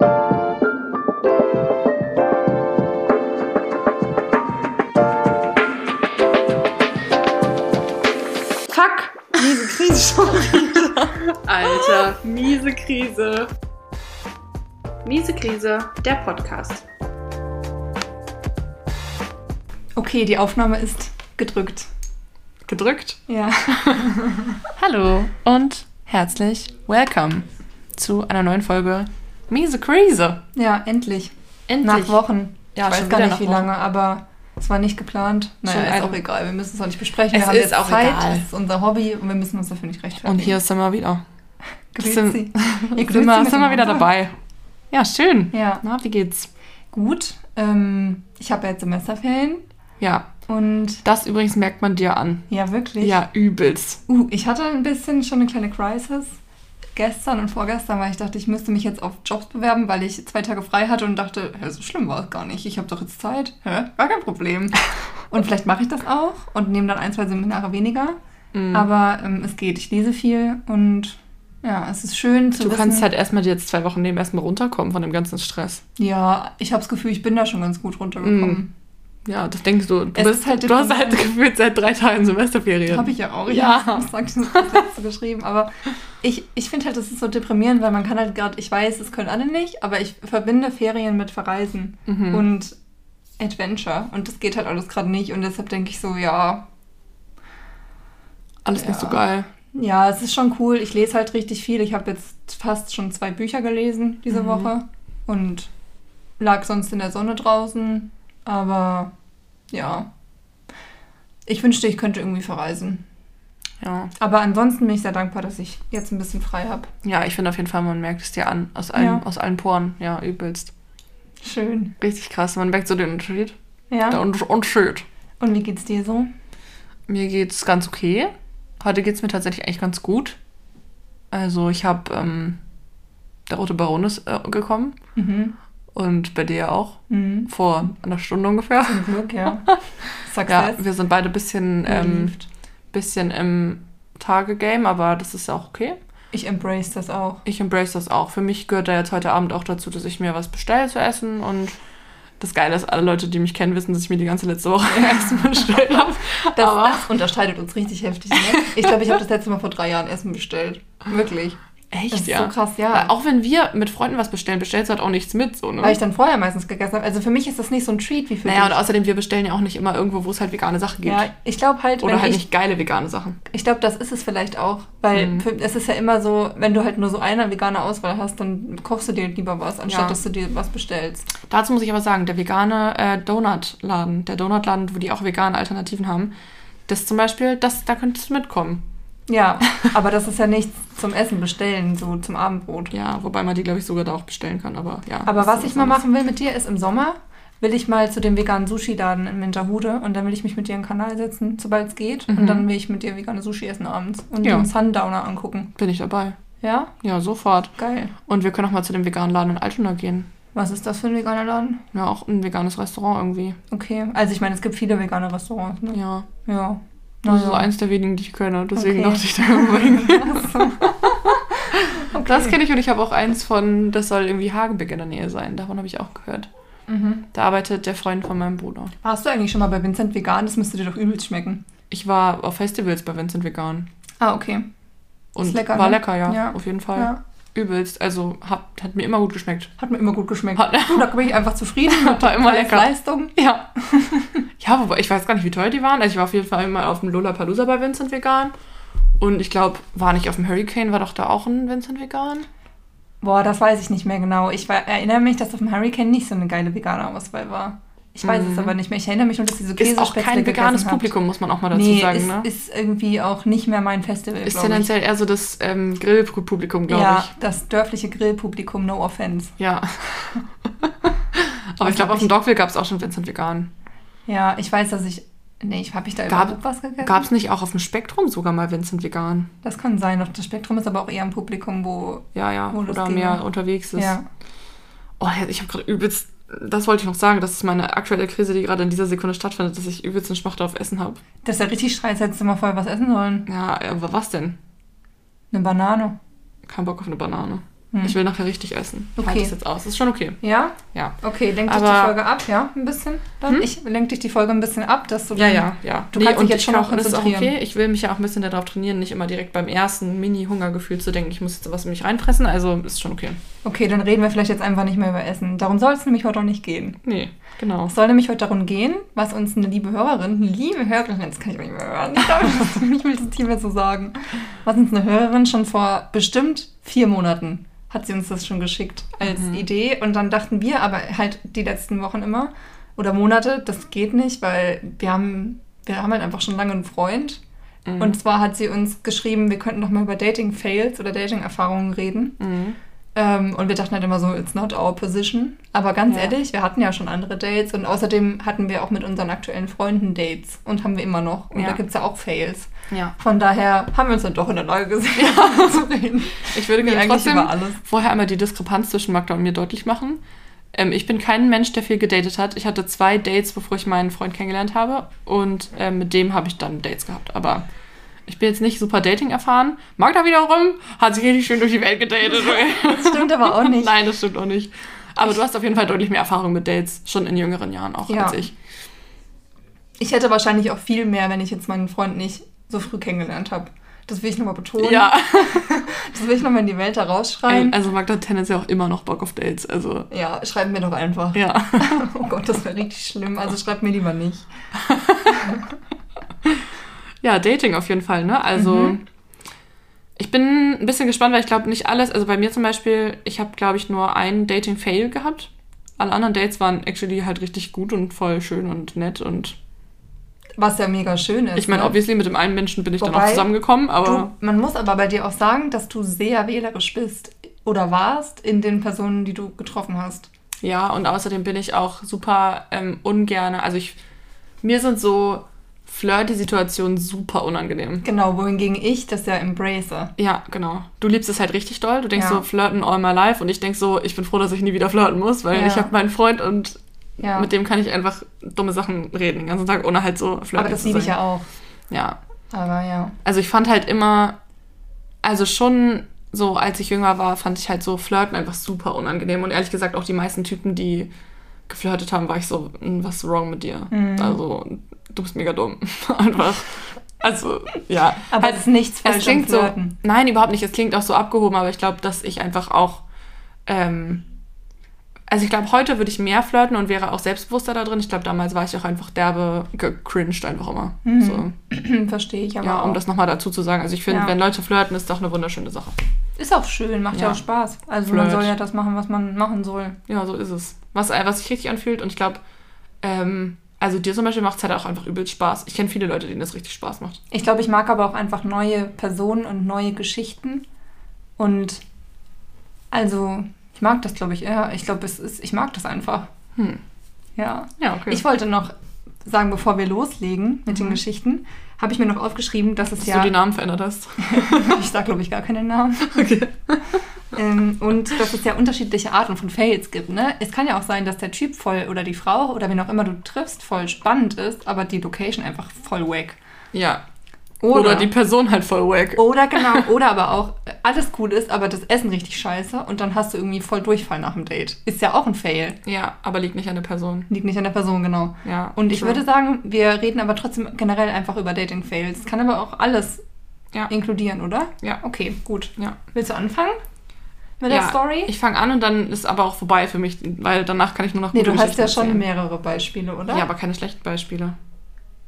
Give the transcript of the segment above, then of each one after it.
Fuck! Miese Krise schon wieder. Alter, miese Krise. Miese Krise, der Podcast. Okay, die Aufnahme ist gedrückt. Gedrückt? Ja. Hallo und herzlich willkommen zu einer neuen Folge Miese Krise. Ja, endlich. Endlich. Nach Wochen. Ja, ich weiß gar nicht, wie Wochen. lange, aber es war nicht geplant. Naja, ist auch egal. Wir müssen es auch nicht besprechen. Es wir haben ist jetzt auch Zeit. egal. Das ist unser Hobby und wir müssen uns dafür nicht rechtfertigen. Und hier sind wir wieder. Grüezi. sind- Ihr Sind wir, Sie sind wir wieder dabei. Ja, schön. Ja, Na, wie geht's? gut. Ähm, ich habe ja jetzt Semesterferien Ja, und das übrigens merkt man dir an. ja, wirklich. Ja, übelst. Uh, ich hatte ein bisschen schon eine kleine Crisis gestern und vorgestern, weil ich dachte, ich müsste mich jetzt auf Jobs bewerben, weil ich zwei Tage frei hatte und dachte, hä, so schlimm war es gar nicht. Ich habe doch jetzt Zeit. Hä? Gar kein Problem. und vielleicht mache ich das auch und nehme dann ein, zwei Seminare weniger. Mhm. Aber ähm, es geht. Ich lese viel und ja, es ist schön zu Du wissen. kannst halt erstmal jetzt zwei Wochen nehmen, erstmal runterkommen von dem ganzen Stress. ja, ich habe das Gefühl, ich bin da schon ganz gut runtergekommen. Ja, das denkst du. Du, bist, ist halt du hast halt gefühlt seit drei Tagen Semesterferien. Habe ich ja auch. Ja. Habe das letzte geschrieben. Aber ich, ich finde halt, das ist so deprimierend, weil man kann halt gerade, ich weiß, es können alle nicht, aber ich verbinde Ferien mit Verreisen Mhm. und Adventure. Und das geht halt alles gerade nicht. Und deshalb denke ich so, ja, Alles nicht so Ja. geil. ja, es ist schon cool. Ich lese halt richtig viel. Ich habe jetzt fast schon zwei Bücher gelesen diese Mhm. Woche und lag sonst in der Sonne draußen. Aber ja, ich wünschte, ich könnte irgendwie verreisen. Ja. Aber ansonsten bin ich sehr dankbar, dass ich jetzt ein bisschen frei habe. Ja, ich finde auf jeden Fall, man merkt es dir an. Aus allen, Ja. aus allen Poren. Ja, übelst. Schön. Richtig krass. Man merkt so den Unterschied. Ja. Der Un- Unterschied. Und wie geht's dir so? Mir geht's ganz okay. Heute geht's mir tatsächlich eigentlich ganz gut. Also ich habe, ähm, der Rote Baron ist äh, gekommen. Mhm. Und bei dir auch. Mhm. Vor einer Stunde ungefähr. Zum Glück, ja. Ja, Success. wir sind beide ein bisschen, ähm, bisschen im Tage-Game, aber das ist ja auch okay. ich embrace das auch. Ich embrace das auch. Für mich gehört da jetzt heute Abend auch dazu, dass ich mir was bestelle zu essen. Und das Geile ist, alle Leute, die mich kennen, wissen, dass ich mir die ganze letzte Woche Essen bestellt habe. Das, das unterscheidet uns richtig heftig. Ne? Ich glaube, ich habe das letzte Mal vor drei Jahren Essen bestellt. Wirklich. Echt, Das ist ja. so krass, ja. Weil Auch wenn wir mit Freunden was bestellen, bestellst du halt auch nichts mit. So, ne? Weil ich dann vorher meistens gegessen habe. Also für mich ist das nicht so ein Treat wie für naja, und dich. außerdem, wir bestellen ja auch nicht immer irgendwo, wo es halt vegane Sachen gibt. ja, ich glaube halt, Oder halt ich, nicht geile vegane Sachen. ich glaube, das ist es vielleicht auch, weil Mhm. für, es ist ja immer so, wenn du halt nur so eine vegane Auswahl hast, dann kochst du dir lieber was, anstatt Ja. dass du dir was bestellst. Dazu muss ich aber sagen, der vegane äh, Donutladen, der Donutladen, wo die auch vegane Alternativen haben, das zum Beispiel, das, da könntest du mitkommen. Ja, aber das ist ja nichts zum Essen bestellen, so zum Abendbrot. Ja, wobei man die, glaube ich, sogar da auch bestellen kann, aber ja. Aber was ich mal anderes. machen will mit dir, ist im Sommer will ich mal zu dem veganen Sushi-Laden in Minterhude und dann will ich mich mit dir in den Kanal setzen, sobald es geht. Mhm. Und dann will ich mit dir vegane Sushi essen abends und Ja. den Sundowner angucken. Bin ich dabei. Ja? Ja, sofort. Geil. Und wir können auch mal zu dem veganen Laden in Altona gehen. Was ist das für ein veganer Laden? Ja, auch ein veganes Restaurant irgendwie. Okay. Also ich meine, es gibt viele vegane Restaurants, ne? Ja. Ja. Das ist Naja. so eins der wenigen, die ich kenne. Deswegen Okay. dachte ich da unbedingt. Okay. Das kenne ich und ich habe auch eins von, das soll irgendwie Hagenbeck in der Nähe sein. Davon habe ich auch gehört. Mhm. Da arbeitet der Freund von meinem Bruder. Warst du eigentlich schon mal bei Vincent vegan? Das müsste dir doch übelst schmecken. Ich war auf Festivals bei Vincent Vegan. Ah, okay. Und Ist lecker, war ne? lecker, ja, Ja. Auf jeden Fall. Ja. Übelst. Also hat, hat mir immer gut geschmeckt. Hat mir immer gut geschmeckt. Hat- da bin ich einfach zufrieden mit War immer lecker. Leistung. Ja. ja, wobei ich weiß gar nicht, wie teuer die waren. Also ich war auf jeden Fall mal auf dem Lollapalooza bei Vincent Vegan. Und ich glaube, war nicht auf dem Hurricane, war doch da auch ein Vincent Vegan? Boah, das weiß ich nicht mehr genau. Ich war, erinnere mich, dass auf dem Hurricane nicht so eine geile vegane Auswahl war. Ich weiß es Mhm. aber nicht mehr. Ich erinnere mich nur, dass diese Ist auch kein veganes. Publikum, muss man auch mal dazu nee, sagen. ist, ne? ist irgendwie auch nicht mehr mein Festival, Ist glaub ich. tendenziell eher so das ähm, Grillpublikum, glaube Ja, ich. das dörfliche Grillpublikum, no offense. Ja. Aber ich glaube, auf dem ich- Dogville gab es auch schon Vincent Vegan. Ja, ich weiß, dass ich. Nee, habe ich da Gab- überhaupt was gegessen? Gab es nicht auch auf dem Spektrum sogar mal Vincent Vegan? Das kann sein. Doch das Spektrum ist aber auch eher ein Publikum, wo. Ja, ja. Wo Oder mehr unterwegs ist. Ja. Oh, ich habe gerade übelst. Das wollte ich noch sagen. Das ist meine aktuelle Krise, die gerade in dieser Sekunde stattfindet, dass ich übelst einen Schmachter auf Essen habe. Das ist ja richtig Streit. Hättest du mal vorher was essen sollen. Ja, aber was denn? Eine Banane. Kein Bock auf eine Banane. Ich will nachher richtig essen. Okay. halte das jetzt aus. Ist schon okay. Ja? Ja. Okay, lenk dich die Folge ab, ja? Ein bisschen? Dann? Hm? Ich lenk dich die Folge ein bisschen ab, dass du Ja, dann- ja, ja. Du kannst dich jetzt schon auch, das ist auch konzentrieren. okay. Ich will mich ja auch ein bisschen darauf trainieren, nicht immer direkt beim ersten Mini-Hungergefühl zu denken, ich muss jetzt was in mich reinfressen. Also ist schon okay. Okay, dann reden wir vielleicht jetzt einfach nicht mehr über Essen. Darum soll es nämlich heute auch nicht gehen. Nee, genau. Es soll nämlich heute darum gehen, was uns eine liebe Hörerin, eine liebe Hörerin, das kann ich nicht mehr hören, ich will das nicht mehr so sagen, was uns eine Hörerin schon vor bestimmt vier Monaten hat sie uns das schon geschickt als Mhm. Idee und dann dachten wir aber halt die letzten Wochen immer oder Monate, das geht nicht, weil wir haben, wir haben halt einfach schon lange einen Freund Mhm. und zwar hat sie uns geschrieben, wir könnten noch mal über Dating-Fails oder Dating-Erfahrungen reden. Mhm. Ähm, und wir dachten halt immer so, it's not our position. Aber ganz Ja. ehrlich, wir hatten ja schon andere Dates und außerdem hatten wir auch mit unseren aktuellen Freunden Dates und haben wir immer noch. Und Ja. da gibt es ja auch Fails. Ja. Von daher haben wir uns dann doch in der Lage gesehen, zu reden. Ich würde gerne eigentlich trotzdem über alles. vorher einmal die Diskrepanz zwischen Magda und mir deutlich machen. Ähm, ich bin kein Mensch, der viel gedatet hat. Ich hatte zwei Dates, bevor ich meinen Freund kennengelernt habe. Und ähm, mit dem habe ich dann Dates gehabt. Aber ich bin jetzt nicht super Dating erfahren. Magda wiederum hat sich richtig schön durch die Welt gedatet. Das stimmt aber auch nicht. Nein, das stimmt auch nicht. Aber du hast auf jeden Fall deutlich mehr Erfahrung mit Dates, schon in jüngeren Jahren auch Ja. als ich. Ich hätte wahrscheinlich auch viel mehr, wenn ich jetzt meinen Freund nicht so früh kennengelernt habe. Das will ich nochmal betonen. Ja, Das will ich nochmal in die Welt herausschreien. also Magda hat tendenziell auch immer noch Bock auf Dates. Also, ja, schreibt mir doch einfach. ja. Oh Gott, das wäre richtig schlimm. Also schreibt mir lieber nicht. Ja, Dating auf jeden Fall, ne? Also, Mhm. ich bin ein bisschen gespannt, weil ich glaube nicht alles, also bei mir zum Beispiel, ich habe, glaube ich, nur einen Dating-Fail gehabt. Alle anderen Dates waren actually halt richtig gut und voll schön und nett und Was ja mega schön ist. ich meine, ne? obviously mit dem einen Menschen bin ich dann Wobei, auch zusammengekommen, aber Du, man muss aber bei dir auch sagen, dass du sehr wählerisch bist oder warst in den Personen, die du getroffen hast. ja, und außerdem bin ich auch super ähm, ungerne, also ich, mir sind so Flirty-Situationen super unangenehm. Genau, wohingegen ich das ja embrace. Ja, genau. Du liebst es halt richtig doll. Du denkst Ja. so, flirten all my life. Und ich denk so, ich bin froh, dass ich nie wieder flirten muss, weil Ja. ich habe meinen Freund und Ja. mit dem kann ich einfach dumme Sachen reden den ganzen Tag, ohne halt so flirty aber das liebe ich ja auch. Ja. Aber ja. Also ich fand halt immer, also schon so, als ich jünger war, fand ich halt so Flirten einfach super unangenehm. Und ehrlich gesagt auch die meisten Typen, die geflirtet haben, war ich so, "Hm, was ist wrong mit dir? Mhm. Also, du bist mega dumm. einfach. Also, ja. Aber Halt- es ist nichts falsch es klingt so. Nein, überhaupt nicht. Es klingt auch so abgehoben, aber ich glaube, dass ich einfach auch. Ähm, also ich glaube, heute würde ich mehr flirten und wäre auch selbstbewusster da drin. Ich glaube, damals war ich auch einfach derbe gecringed einfach immer. Mhm. So. Verstehe ich aber Ja, um auch. das nochmal dazu zu sagen. Also ich finde, Ja. wenn Leute flirten, ist doch eine wunderschöne Sache. Ist auch schön, macht ja, Ja. auch Spaß. Also man Flirt. soll ja das machen, was man machen soll. Ja, so ist es. Was, äh, was sich richtig anfühlt. Und ich glaube, ähm, also dir zum Beispiel macht es halt auch einfach übelst Spaß. Ich kenne viele Leute, denen das richtig Spaß macht. Ich glaube, ich mag aber auch einfach neue Personen und neue Geschichten. Und also, ich mag das, glaube ich, eher. Ich glaube, es ist, ich mag das einfach. Hm. Ja. Ja, okay. Ich wollte noch sagen, bevor wir loslegen mit den Mhm. Geschichten, habe ich mir noch aufgeschrieben, dass es dass ja. du die Namen verändert hast. ich sage, glaube ich, gar keinen Namen. Okay. Ähm, und dass es ja unterschiedliche Arten von Fails gibt. Ne? Es kann ja auch sein, dass der Typ voll oder die Frau oder wen auch immer du triffst, voll spannend ist, aber die Location einfach voll wack. Ja. Oder, die Person halt voll wack. Oder genau, oder aber auch äh, alles cool ist, aber das Essen richtig scheiße und dann hast du irgendwie voll Durchfall nach dem Date. Ist ja auch ein Fail. Ja, aber liegt nicht an der Person. Liegt nicht an der Person, genau. Ja. Und ich true. würde sagen, wir reden aber trotzdem generell einfach über Dating-Fails. Kann aber auch alles Ja. inkludieren, oder? Ja. Okay, gut. Ja. Willst du anfangen mit ja, der Story? Ich fange an und dann ist aber auch vorbei für mich, weil danach kann ich nur noch nee, du hast ja schon erzählen. mehrere Beispiele, oder? Ja, aber keine schlechten Beispiele.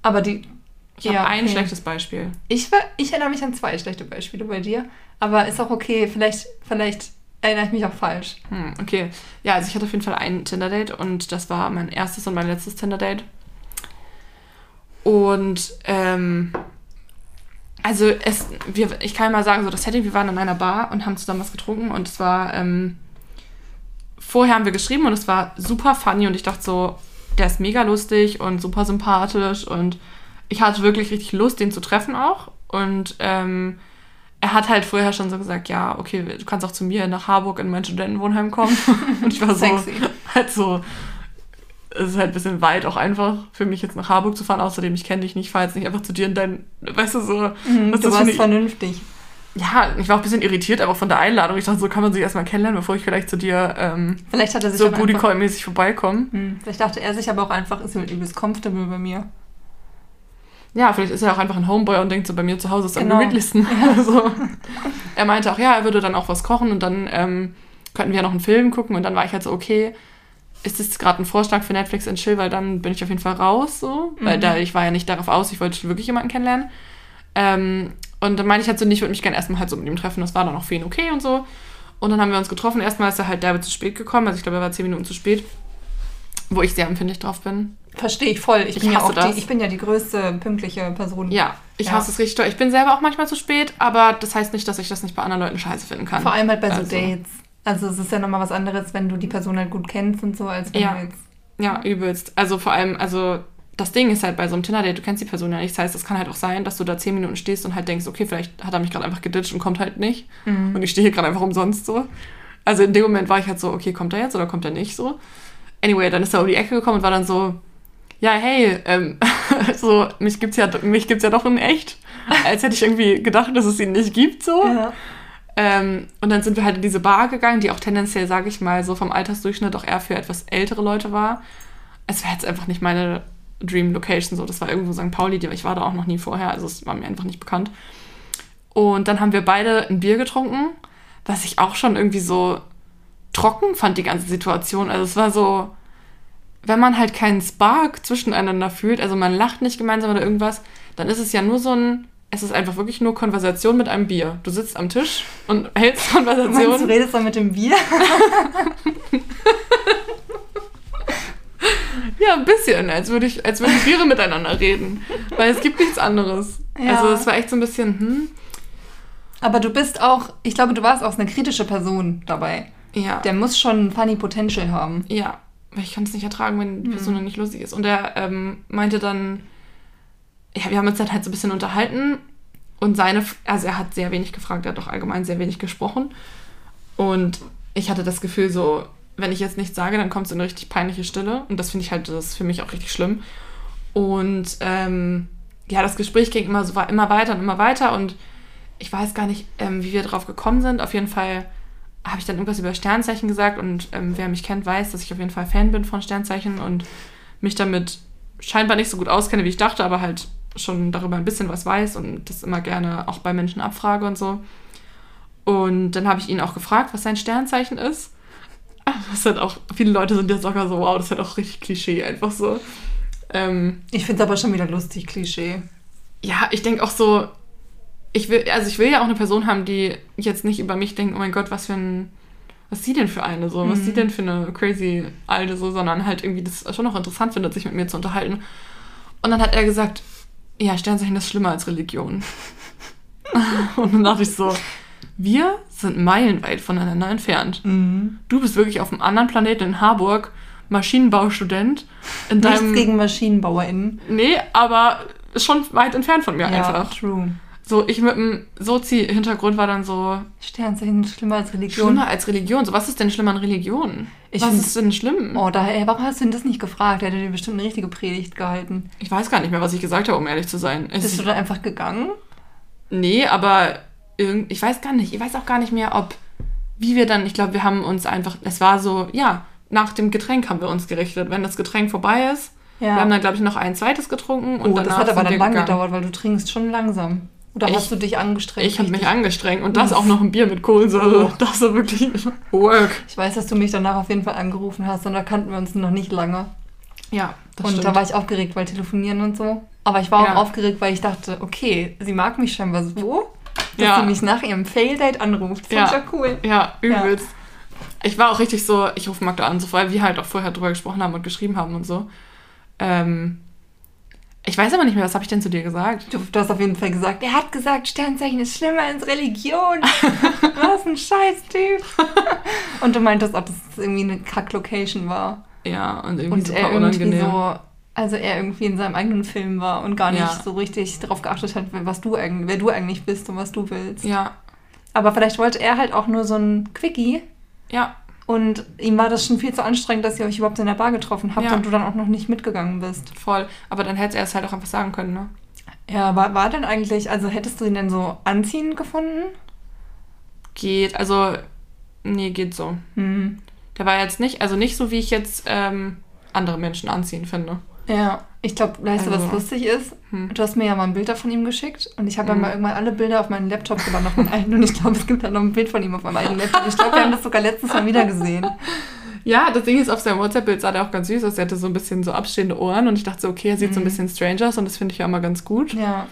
aber die. Ich habe Ja, ein okay. schlechtes Beispiel. Ich, ich erinnere mich an zwei schlechte Beispiele bei dir, aber ist auch okay. Vielleicht, vielleicht erinnere ich mich auch falsch. Hm, okay. Ja, also ich hatte auf jeden Fall ein Tinder-Date und das war mein erstes und mein letztes Tinder-Date. Und ähm, also es, wir, ich kann mal sagen, so das Setting, wir waren in einer Bar und haben zusammen was getrunken und es war, ähm, vorher haben wir geschrieben und es war super funny und ich dachte so, der ist mega lustig und super sympathisch und ich hatte wirklich richtig Lust, den zu treffen auch. Und ähm, er hat halt vorher schon so gesagt, ja, okay, du kannst auch zu mir nach Harburg in mein Studentenwohnheim kommen. und ich war so, Sexy. halt so, es ist halt ein bisschen weit auch einfach für mich jetzt nach Harburg zu fahren. Außerdem, ich kenne dich nicht, ich fahre jetzt nicht einfach zu dir in dein, weißt du so. Mhm, was du warst vernünftig. ja, ich war auch ein bisschen irritiert einfach von der Einladung. Ich dachte, so kann man sich erstmal kennenlernen, bevor ich vielleicht zu dir ähm, Vielleicht hat er sich so dann Booty einfach, Call mäßig vorbeikomme. hm, Vielleicht dachte er sich aber auch einfach, ist halt übelst comfortable bei mir. Ja, vielleicht ist er auch einfach ein Homeboy und denkt so, bei mir zu Hause ist am Genau. gemütlichsten. Also, er meinte auch, ja, er würde dann auch was kochen und dann ähm, könnten wir ja noch einen Film gucken. Und dann war ich halt so, okay, ist das gerade ein Vorschlag für Netflix and Chill, weil dann bin ich auf jeden Fall raus, so. Weil Mhm. da, ich war ja nicht darauf aus, ich wollte wirklich jemanden kennenlernen. Ähm, und dann meinte ich halt so, nee, ich würde mich gerne erstmal halt so mit ihm treffen. Das war dann auch für ihn okay und so. Und dann haben wir uns getroffen. Erstmal ist er halt derbe zu spät gekommen. Also ich glaube, er war zehn Minuten zu spät. Wo ich sehr empfindlich drauf bin. Verstehe ich voll. Ich, Ich bin ja auch das. die, ich bin ja die größte pünktliche Person. Ja, ich Ja. hasse es richtig doll. Ich bin selber auch manchmal zu spät, aber das heißt nicht, dass ich das nicht bei anderen Leuten scheiße finden kann. Vor allem halt bei so Also, Dates. Also es ist ja nochmal was anderes, wenn du die Person halt gut kennst und so, als wenn Ja. du jetzt. Ja, übelst. Also vor allem, also das Ding ist halt bei so einem Tinder-Date, du kennst die Person ja nicht. Das heißt, es kann halt auch sein, dass du da zehn Minuten stehst und halt denkst, okay, vielleicht hat er mich gerade einfach geditcht und kommt halt nicht. Mhm. Und ich stehe hier gerade einfach umsonst so. Also in dem Moment war ich halt so, okay, kommt er jetzt oder kommt er nicht so? Anyway, dann ist er um die Ecke gekommen und war dann so, ja, hey, ähm, so, mich gibt's ja, mich gibt's ja doch in echt. Als hätte ich irgendwie gedacht, dass es ihn nicht gibt, so. Ja. Ähm, und dann sind wir halt in diese Bar gegangen, die auch tendenziell, sage ich mal, so vom Altersdurchschnitt auch eher für etwas ältere Leute war. Es war jetzt einfach nicht meine Dream Location, so. Das war irgendwo St. Pauli, die- ich war da auch noch nie vorher, also es war mir einfach nicht bekannt. Und dann haben wir beide ein Bier getrunken, was ich auch schon irgendwie so trocken fand, die ganze Situation. Also es war so, wenn man halt keinen Spark zwischeneinander fühlt, also man lacht nicht gemeinsam oder irgendwas, dann ist es ja nur so ein, es ist einfach wirklich nur Konversation mit einem Bier. Du sitzt am Tisch und hältst Du meinst, du Konversation. redest dann mit dem Bier? Ja, ein bisschen, als würde ich, als würden Biere miteinander reden. Weil es gibt nichts anderes. Ja. Also es war echt so ein bisschen, hm, Aber du bist auch, ich glaube, du warst auch eine kritische Person dabei. Ja. Der muss schon funny Potential haben. Ja, weil ich kann es nicht ertragen, wenn die Mhm. Person dann nicht lustig ist. Und er ähm, meinte dann, ja, wir haben uns dann halt so ein bisschen unterhalten und seine, also er hat sehr wenig gefragt, er hat doch allgemein sehr wenig gesprochen. Und ich hatte das Gefühl so, wenn ich jetzt nichts sage, dann kommt so eine richtig peinliche Stille. Und das finde ich halt, das ist für mich auch richtig schlimm. Und ähm, ja, das Gespräch ging immer so, immer weiter und immer weiter und ich weiß gar nicht, ähm, wie wir drauf gekommen sind. Auf jeden Fall habe ich dann irgendwas über Sternzeichen gesagt und ähm, wer mich kennt, weiß, dass ich auf jeden Fall Fan bin von Sternzeichen und mich damit scheinbar nicht so gut auskenne, wie ich dachte, aber halt schon darüber ein bisschen was weiß und das immer gerne auch bei Menschen abfrage und so. Und dann habe ich ihn auch gefragt, was sein Sternzeichen ist. Das hat auch, viele Leute sind jetzt sogar so, wow, das ist halt auch richtig Klischee, einfach so. Ähm, Ich finde es aber schon wieder lustig, Klischee. ja, ich denke auch so, ich will, also ich will ja auch eine Person haben, die jetzt nicht über mich denkt, oh mein Gott, was für ein, was ist sie denn für eine so, was ist sie denn für eine crazy alte so, sondern halt irgendwie das schon noch interessant findet, sich mit mir zu unterhalten. Und dann hat er gesagt, ja, Sternzeichen ist schlimmer als Religion. Und dann dachte ich so, wir sind meilenweit voneinander entfernt. Mhm. Du bist wirklich auf einem anderen Planeten in Harburg, Maschinenbaustudent. In Nichts deinem, gegen MaschinenbauerInnen. Nee, aber schon weit entfernt von mir einfach. true. So, ich mit dem Sozi-Hintergrund war dann so, Sternzeichen schlimmer als Religion. schlimmer als Religion. So, was ist denn schlimmer an Religion? Ich was find- ist denn schlimm? Oh, daher, warum hast du denn das nicht gefragt? Er hätte dir bestimmt eine richtige Predigt gehalten. Ich weiß gar nicht mehr, was ich gesagt habe, um ehrlich zu sein. Bist du dann einfach gegangen? nee, aber irgend, ich weiß gar nicht. Ich weiß auch gar nicht mehr, ob, wie wir dann, ich glaube, wir haben uns einfach, es war so, ja, nach dem Getränk haben wir uns gerichtet. Wenn das Getränk vorbei ist, Ja. wir haben dann, glaube ich, noch ein zweites getrunken. Und oh, das danach hat aber dann wir lang gegangen. gedauert, weil du trinkst schon langsam. Oder Ich- hast du dich angestrengt? Ich habe mich angestrengt und das auch noch ein Bier mit Kohlensäure. Oh. Das war wirklich Work. Ich weiß, dass du mich danach auf jeden Fall angerufen hast und da kannten wir uns noch nicht lange. Ja, das und stimmt. da war ich aufgeregt, weil telefonieren und so. Aber ich war Ja. auch aufgeregt, weil ich dachte, okay, sie mag mich scheinbar so, dass Ja. sie mich nach ihrem Fail-Date anruft. Das Ja. ist ja cool. Ja, übelst. Ich war auch richtig so, ich rufe Magda an, so, weil wir halt auch vorher drüber gesprochen haben und geschrieben haben und so. Ähm, ich weiß aber nicht mehr, was habe ich denn zu dir gesagt? Du, du hast auf jeden Fall gesagt, er hat gesagt, Sternzeichen ist schlimmer als Religion. Was ein Scheiß-Typ. und du meintest auch, dass es irgendwie eine Kack-Location war. Ja, und irgendwie Und super er irgendwie unangenehm. so, also er irgendwie in seinem eigenen Film war und gar nicht Ja. so richtig darauf geachtet hat, was du eigentlich, wer du eigentlich bist und was du willst. Ja, Aber vielleicht wollte er halt auch nur so ein Quickie ja, und ihm war das schon viel zu anstrengend, dass ihr euch überhaupt in der Bar getroffen habt Ja. und du dann auch noch nicht mitgegangen bist. voll. Aber dann hätte er es halt auch einfach sagen können, ne? Ja, war, war denn eigentlich, also hättest du ihn denn so anziehend gefunden? geht. Also, nee, geht so. Hm. Der war jetzt nicht, also nicht so, wie ich jetzt ähm, andere Menschen anziehen finde. Ja, ich glaube, weißt du, Also- was lustig ist? Hm. Du hast mir ja mal ein Bild von ihm geschickt und ich habe ja Mhm. mal irgendwann alle Bilder auf meinen Laptop gewandt, auf meinen alten und ich glaube, es gibt da noch ein Bild von ihm auf meinem alten Laptop. Ich glaube, wir haben das sogar letztens mal wieder gesehen. Ja, das Ding ist, auf seinem WhatsApp-Bild sah der auch ganz süß aus. Er hatte so ein bisschen so abstehende Ohren und ich dachte so, okay, er sieht so ein Mhm. bisschen strange aus und das finde ich ja immer ganz gut. Ja,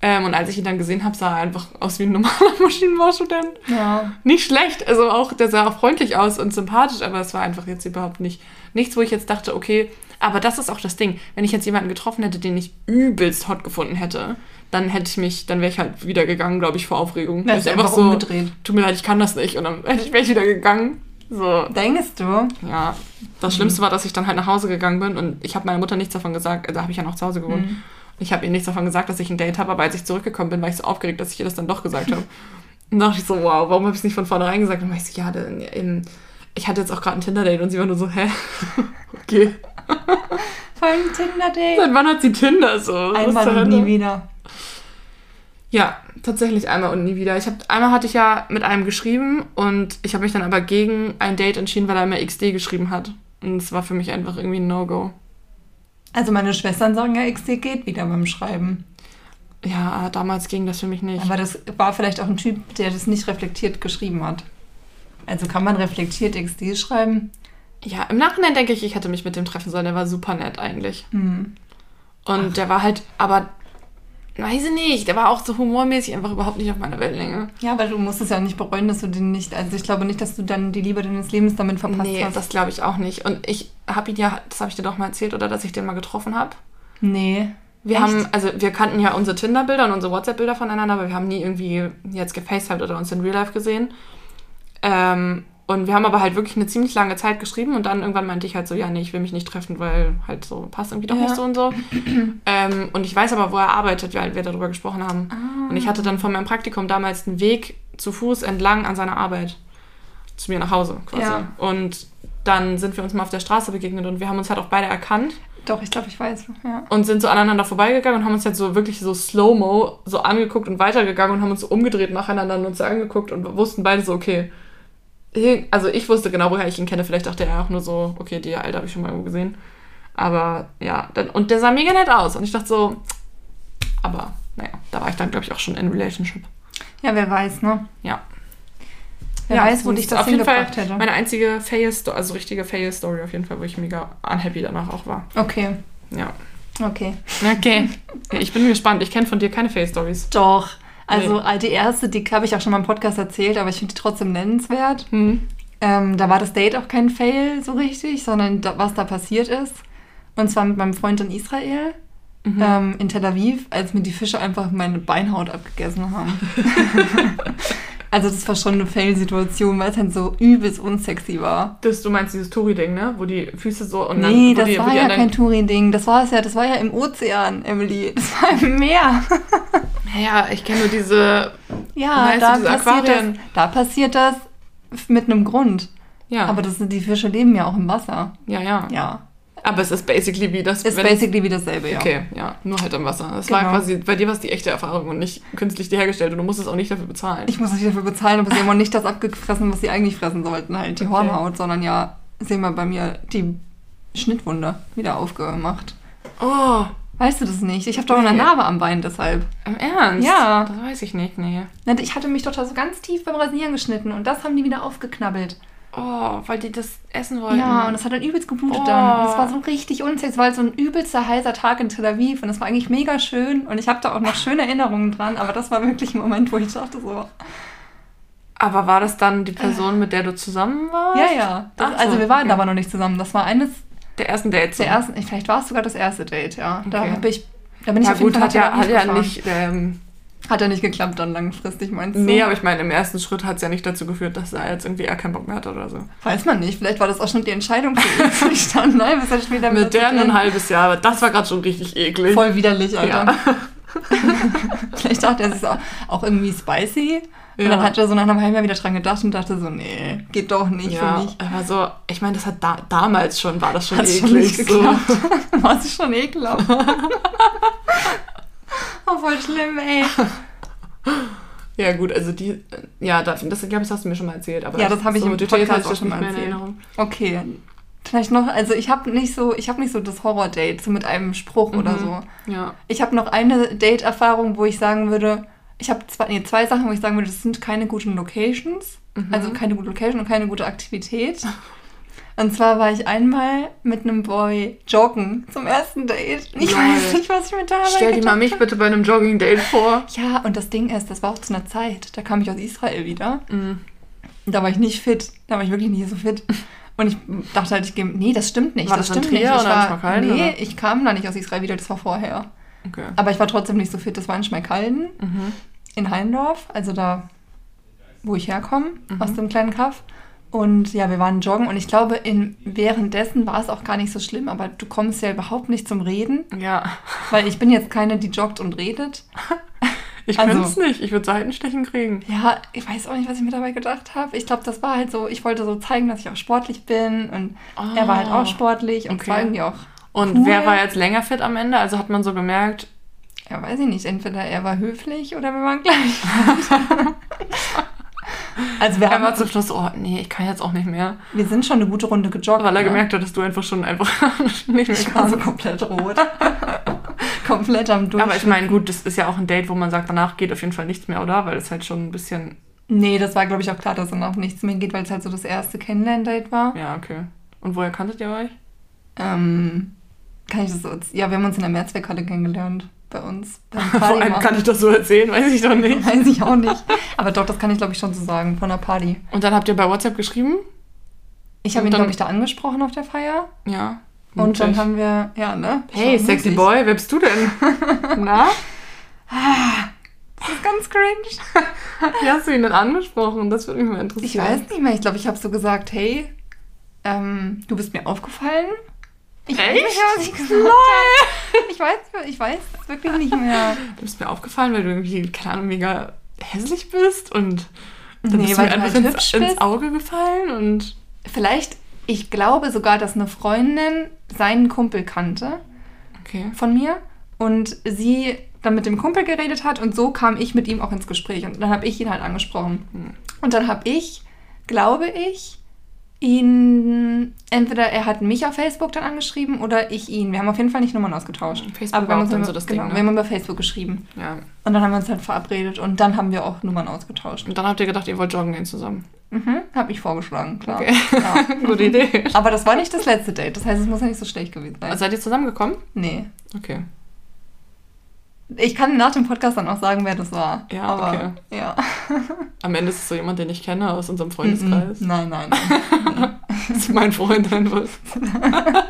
Ähm, und als ich ihn dann gesehen habe, sah er einfach aus wie ein normaler Maschinenbaustudent. ja. Nicht schlecht, also auch, der sah auch freundlich aus und sympathisch, aber es war einfach jetzt überhaupt nicht, nichts, wo ich jetzt dachte, okay, aber das ist auch das Ding. Wenn ich jetzt jemanden getroffen hätte, den ich übelst hot gefunden hätte, dann hätte ich mich, dann wäre ich halt wieder gegangen, glaube ich, vor Aufregung. Weil du ich einfach umgedreht. tut mir leid, ich kann das nicht. Und dann wäre ich wieder gegangen. So, Denkst du? ja. Das Schlimmste war, dass ich dann halt nach Hause gegangen bin und ich habe meiner Mutter nichts davon gesagt, also habe ich ja noch zu Hause gewohnt. Mhm. Ich habe ihr nichts davon gesagt, dass ich ein Date habe, aber als ich zurückgekommen bin, war ich so aufgeregt, dass ich ihr das dann doch gesagt habe. Und dann dachte ich so, wow, warum habe ich es nicht von vornherein gesagt? Und dann war ich so, ja, denn, ähm, ich hatte jetzt auch gerade ein Tinder-Date und sie war nur so, hä? okay. Vor allem Tinder-Date. Seit wann hat sie Tinder so? Einmal und nie wieder. Ja, tatsächlich einmal und nie wieder. Ich hab, einmal hatte ich ja mit einem geschrieben und ich habe mich dann aber gegen ein Date entschieden, weil er mir XD geschrieben hat. Und es war für mich einfach irgendwie ein No-Go. Also meine Schwestern sagen ja, XD geht wieder beim Schreiben. Ja, damals ging das für mich nicht. Aber das war vielleicht auch ein Typ, der das nicht reflektiert geschrieben hat. Also kann man reflektiert XD schreiben? Ja, im Nachhinein denke ich, ich hätte mich mit dem treffen sollen. Der war super nett eigentlich. Hm. Und der war halt, aber, weiß ich nicht, der war auch so humormäßig einfach überhaupt nicht auf meiner Wellenlänge. Ja, weil du musst es ja nicht bereuen, dass du den nicht. Also ich glaube nicht, dass du dann die Liebe deines Lebens damit verpasst nee, hast. das glaube ich auch nicht. Und ich habe ihn ja, das habe ich dir doch mal erzählt, oder dass ich den mal getroffen habe. nee. Wir Echt? haben, also wir kannten ja unsere Tinder-Bilder und unsere WhatsApp-Bilder voneinander, aber wir haben nie irgendwie jetzt gefacetimed oder uns in Real Life gesehen. Ähm, und wir haben aber halt wirklich eine ziemlich lange Zeit geschrieben und dann irgendwann meinte ich halt so, ja, nee, ich will mich nicht treffen, weil halt so passt irgendwie doch Ja. nicht so und so. ähm, und ich weiß aber, wo er arbeitet, weil wir darüber gesprochen haben. Ah. Und ich hatte dann von meinem Praktikum damals einen Weg zu Fuß entlang an seiner Arbeit zu mir nach Hause quasi. Ja. Und dann sind wir uns mal auf der Straße begegnet und wir haben uns halt auch beide erkannt Doch, ich glaube, ich weiß. Ja. und sind so aneinander vorbeigegangen und haben uns halt so wirklich so slow-mo so angeguckt und weitergegangen und haben uns so umgedreht nacheinander und uns so angeguckt und wussten beide so, okay. Also ich wusste genau, woher ich ihn kenne. Vielleicht dachte er auch nur so, okay, die Alte habe ich schon mal irgendwo gesehen. Aber ja, dann, und der sah mega nett aus. Und ich dachte so, aber naja, da war ich dann, glaube ich, auch schon in Relationship. ja, wer weiß, ne? Ja. Wer ja, weiß, wo dich das auf jeden Fall hätte. meine einzige Fail-Story, also richtige Fail-Story auf jeden Fall, wo ich mega unhappy danach auch war. Okay, Ja. okay. Okay. Ich bin gespannt. Ich kenne von dir keine Fail-Stories. Doch. Also Nee. die erste, die habe ich auch schon mal im Podcast erzählt, aber ich finde die trotzdem nennenswert. Hm. Ähm, da war das Date auch kein Fail so richtig, sondern da, was da passiert ist. Und zwar mit meinem Freund in Israel, Mhm. ähm, in Tel Aviv, als mir die Fische einfach meine Beinhaut abgegessen haben. also das war schon eine Fail-Situation, weil es dann so übelst unsexy war. Das, du meinst dieses Touri-Ding, ne? Wo die Füße so und nee, dann. wo das die, war ja kein Touri-Ding. Das war es ja, das war ja im Ozean, Emily. Das war im Meer. Ja, ich kenne nur diese. Ja, da diese passiert, das, Aquarien. da passiert das mit einem Grund. Ja. Aber das sind, die Fische leben ja auch im Wasser. ja, ja, Ja. Aber es ist basically wie das. Ist wenn- basically wie dasselbe, ja. Okay, ja, nur halt im Wasser. Das Genau. war quasi, bei dir war es die echte Erfahrung und nicht künstlich hergestellt und du musstest auch nicht dafür bezahlen. Ich muss nicht dafür bezahlen, aber sie haben auch nicht das abgefressen, was sie eigentlich fressen sollten, halt die Okay. Hornhaut, sondern ja, sehen wir bei mir die Schnittwunde wieder aufgemacht. oh, Weißt du das nicht? Ich habe doch eine Nee. Narbe am Bein deshalb. im Ernst? Ja. Das weiß ich nicht, nee. Ich hatte mich doch da so ganz tief beim Rasieren geschnitten und das haben die wieder aufgeknabbelt. Oh, weil die das essen wollten. Ja, und das hat dann übelst geblutet Oh. dann. Das war so richtig unsexy. Es war halt so ein übelster heißer Tag in Tel Aviv und das war eigentlich mega schön und ich habe da auch noch schöne Erinnerungen dran, aber das war wirklich ein Moment, wo ich dachte so, Aber war das dann die Person, mit der du zusammen warst? ja, ja. Das, so, also wir waren okay. aber noch nicht zusammen. Das war eines Der ersten Dates. der ersten, vielleicht war es sogar das erste Date, ja. Da Okay. habe ich, da bin ich Ja, auf jeden gut, Fall hat ja, hat ja nicht. Ähm, Hat ja nicht geklappt dann langfristig, meinst du? nee, aber ich meine, im ersten Schritt hat es ja nicht dazu geführt, dass er jetzt irgendwie eher keinen Bock mehr hat oder so. Weiß man nicht. Vielleicht war das auch schon die Entscheidung für ihn. Und ich stand nein, bis er später Mit der ein halbes Jahr, aber das war gerade schon richtig eklig. Voll widerlich, Alter. Ja. Vielleicht dachte er, es ist auch, auch irgendwie spicy. Und Ja. dann hat er so nach einem halben Jahr wieder dran gedacht und dachte so, nee, geht doch nicht ja, für mich. aber so, ich meine, das hat da, damals schon, war das schon Hat schon eklig. nicht so. geklappt. War es schon ekelhaft. Oh, voll schlimm, ey. Ja, gut, also die, äh, ja, das, das glaube ich, hast du mir schon mal erzählt. Aber Ja, das habe ich im detailliert Podcast auch schon mal erzählt. Erinnerung. Okay. Vielleicht noch, also ich habe nicht so, ich habe nicht so das Horror-Date, so mit einem Spruch oder Mhm. so. Ja. Ich habe noch eine Date-Erfahrung, wo ich sagen würde, ich habe zwei, nee, zwei Sachen, wo ich sagen würde, das sind keine guten Locations. Mhm. Also keine gute Location und keine gute Aktivität. Und zwar war ich einmal mit einem Boy joggen zum ersten Date. Ich Lol. weiß nicht, was ich mir dabei Stell dir mal mich bitte bei einem Jogging-Date vor. Ja, und das Ding ist, das war auch zu einer Zeit, da kam ich aus Israel wieder. Mhm. Da war ich nicht fit. Da war ich wirklich nicht so fit. Und ich dachte halt, ich gehe. Nee, das stimmt nicht. War das das stimmt Trier nicht. Ich war, Schmalkalden, nee, oder? ich kam da nicht aus Israel wieder, das war vorher. Okay. Aber ich war trotzdem nicht so fit. Das war in Schmalkalden, Mhm. in Heindorf, also da, wo ich herkomme, Mhm. aus dem kleinen Kaff. Und ja, wir waren joggen und ich glaube, in, währenddessen war es auch gar nicht so schlimm, aber du kommst ja überhaupt nicht zum Reden, Ja. weil ich bin jetzt keine, die joggt und redet. Ich Also- könnte es nicht. Ich würde Seitenstechen kriegen. Ja, ich weiß auch nicht, was ich mir dabei gedacht habe. Ich glaube, das war halt so, ich wollte so zeigen, dass ich auch sportlich bin und er war halt Ah. auch sportlich und okay. war irgendwie auch, Und Cool. wer war jetzt länger fit am Ende? Also hat man so gemerkt, ja, weiß ich nicht, entweder er war höflich oder wir waren gleich. also wir, er war haben, zum Schluss, oh nee, ich kann jetzt auch nicht mehr. wir sind schon eine gute Runde gejoggt. Weil er ne? gemerkt hat, dass du einfach schon einfach nicht mehr ich war so komplett rot. komplett am Durch. Aber ich meine, gut, das ist ja auch ein Date, wo man sagt, danach geht auf jeden Fall nichts mehr, oder? Weil es halt schon ein bisschen. Nee, das war, glaube ich, auch klar, dass danach nichts mehr geht, weil es halt so das erste Kennenlern-Date war. Ja, okay. Und woher kanntet ihr euch? Ähm, kann ich das so, ja, wir haben uns in der Mehrzweckhalle kennengelernt bei uns. Vor allem kann ich das so erzählen, weiß ich doch nicht. Weiß ich auch nicht. Aber doch, das kann ich glaube ich schon so sagen, von der Party. Und dann habt ihr bei WhatsApp geschrieben? Ich habe ihn, glaube ich, da angesprochen auf der Feier. Ja. Und dann haben wir, ja, ne? Hey, sexy boy, wer bist du denn? Na? Das ist ganz cringe. Wie hast du ihn denn angesprochen? Das würde mich mal Ich interessieren. weiß nicht mehr. Ich glaube, ich habe so gesagt, hey, ähm, du bist mir aufgefallen. Ich weiß nicht, Echt? was ich gesagt habe. Ich weiß, ich weiß es wirklich nicht mehr. Du bist mir aufgefallen, weil du irgendwie, keine Ahnung, mega hässlich bist und dann Nee, bist du mir einfach halt ins, ins. Auge gefallen und Vielleicht, ich glaube sogar, dass eine Freundin seinen Kumpel kannte. okay. von mir und sie dann mit dem Kumpel geredet hat und so kam ich mit ihm auch ins Gespräch und dann habe ich ihn halt angesprochen. Hm. Und dann habe ich, glaube ich, ihn, entweder er hat mich auf Facebook dann angeschrieben oder ich ihn. Wir haben auf jeden Fall nicht Nummern ausgetauscht. Facebook Aber wir haben uns dann über, so das genau, Ding, ne? wir haben über Facebook geschrieben. Ja. Und dann haben wir uns halt verabredet und dann haben wir auch Nummern ausgetauscht. Und dann habt ihr gedacht, ihr wollt joggen gehen zusammen. Mhm, habe ich vorgeschlagen, klar. Okay. Ja. Gute Idee. Aber das war nicht das letzte Date, das heißt, es muss ja nicht so schlecht gewesen sein. Also seid ihr zusammengekommen? nee. Okay. Ich kann nach dem Podcast dann auch sagen, wer das war. Ja, Aber, okay. Ja. Am Ende ist es so jemand, den ich kenne aus unserem Freundeskreis. Mhm. Nein, nein, nein. Das ist mein Freund einfach.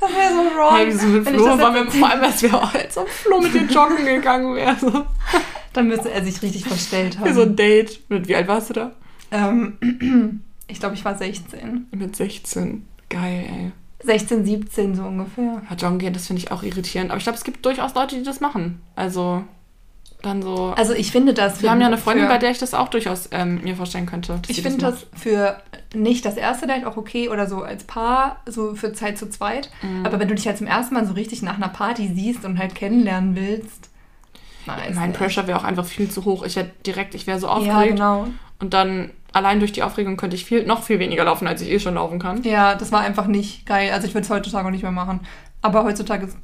Das wäre so wrong. Hey, wieso mit Flo? vor allem, als wir als ob Flo mit dir joggen gegangen wäre. So. Dann müsste er sich richtig verstellt Für so ein haben. Date. Mit wie alt warst du da? Ähm, ich glaube, ich war 16. Mit 16. Geil, ey. 16, 17 so ungefähr. Ja, joggen gehen, das finde ich auch irritierend. Aber ich glaube, es gibt durchaus Leute, die das machen. Also, dann so. Also ich finde das... wir haben ja eine Freundin, bei der ich das auch durchaus ähm, mir vorstellen könnte. Ich finde macht. das für nicht das erste Date auch okay oder so als Paar, so für Zeit zu zweit. Mhm. Aber wenn du dich halt zum ersten Mal so richtig nach einer Party siehst und halt kennenlernen willst, nice. Mein Pressure wäre auch einfach viel zu hoch. Ich hätte direkt, ich wäre so aufgeregt. Ja, genau. Und dann allein durch die Aufregung könnte ich viel, noch viel weniger laufen, als ich eh schon laufen kann. Ja, das war einfach nicht geil. Also ich würde es heutzutage auch nicht mehr machen. Aber heutzutage ist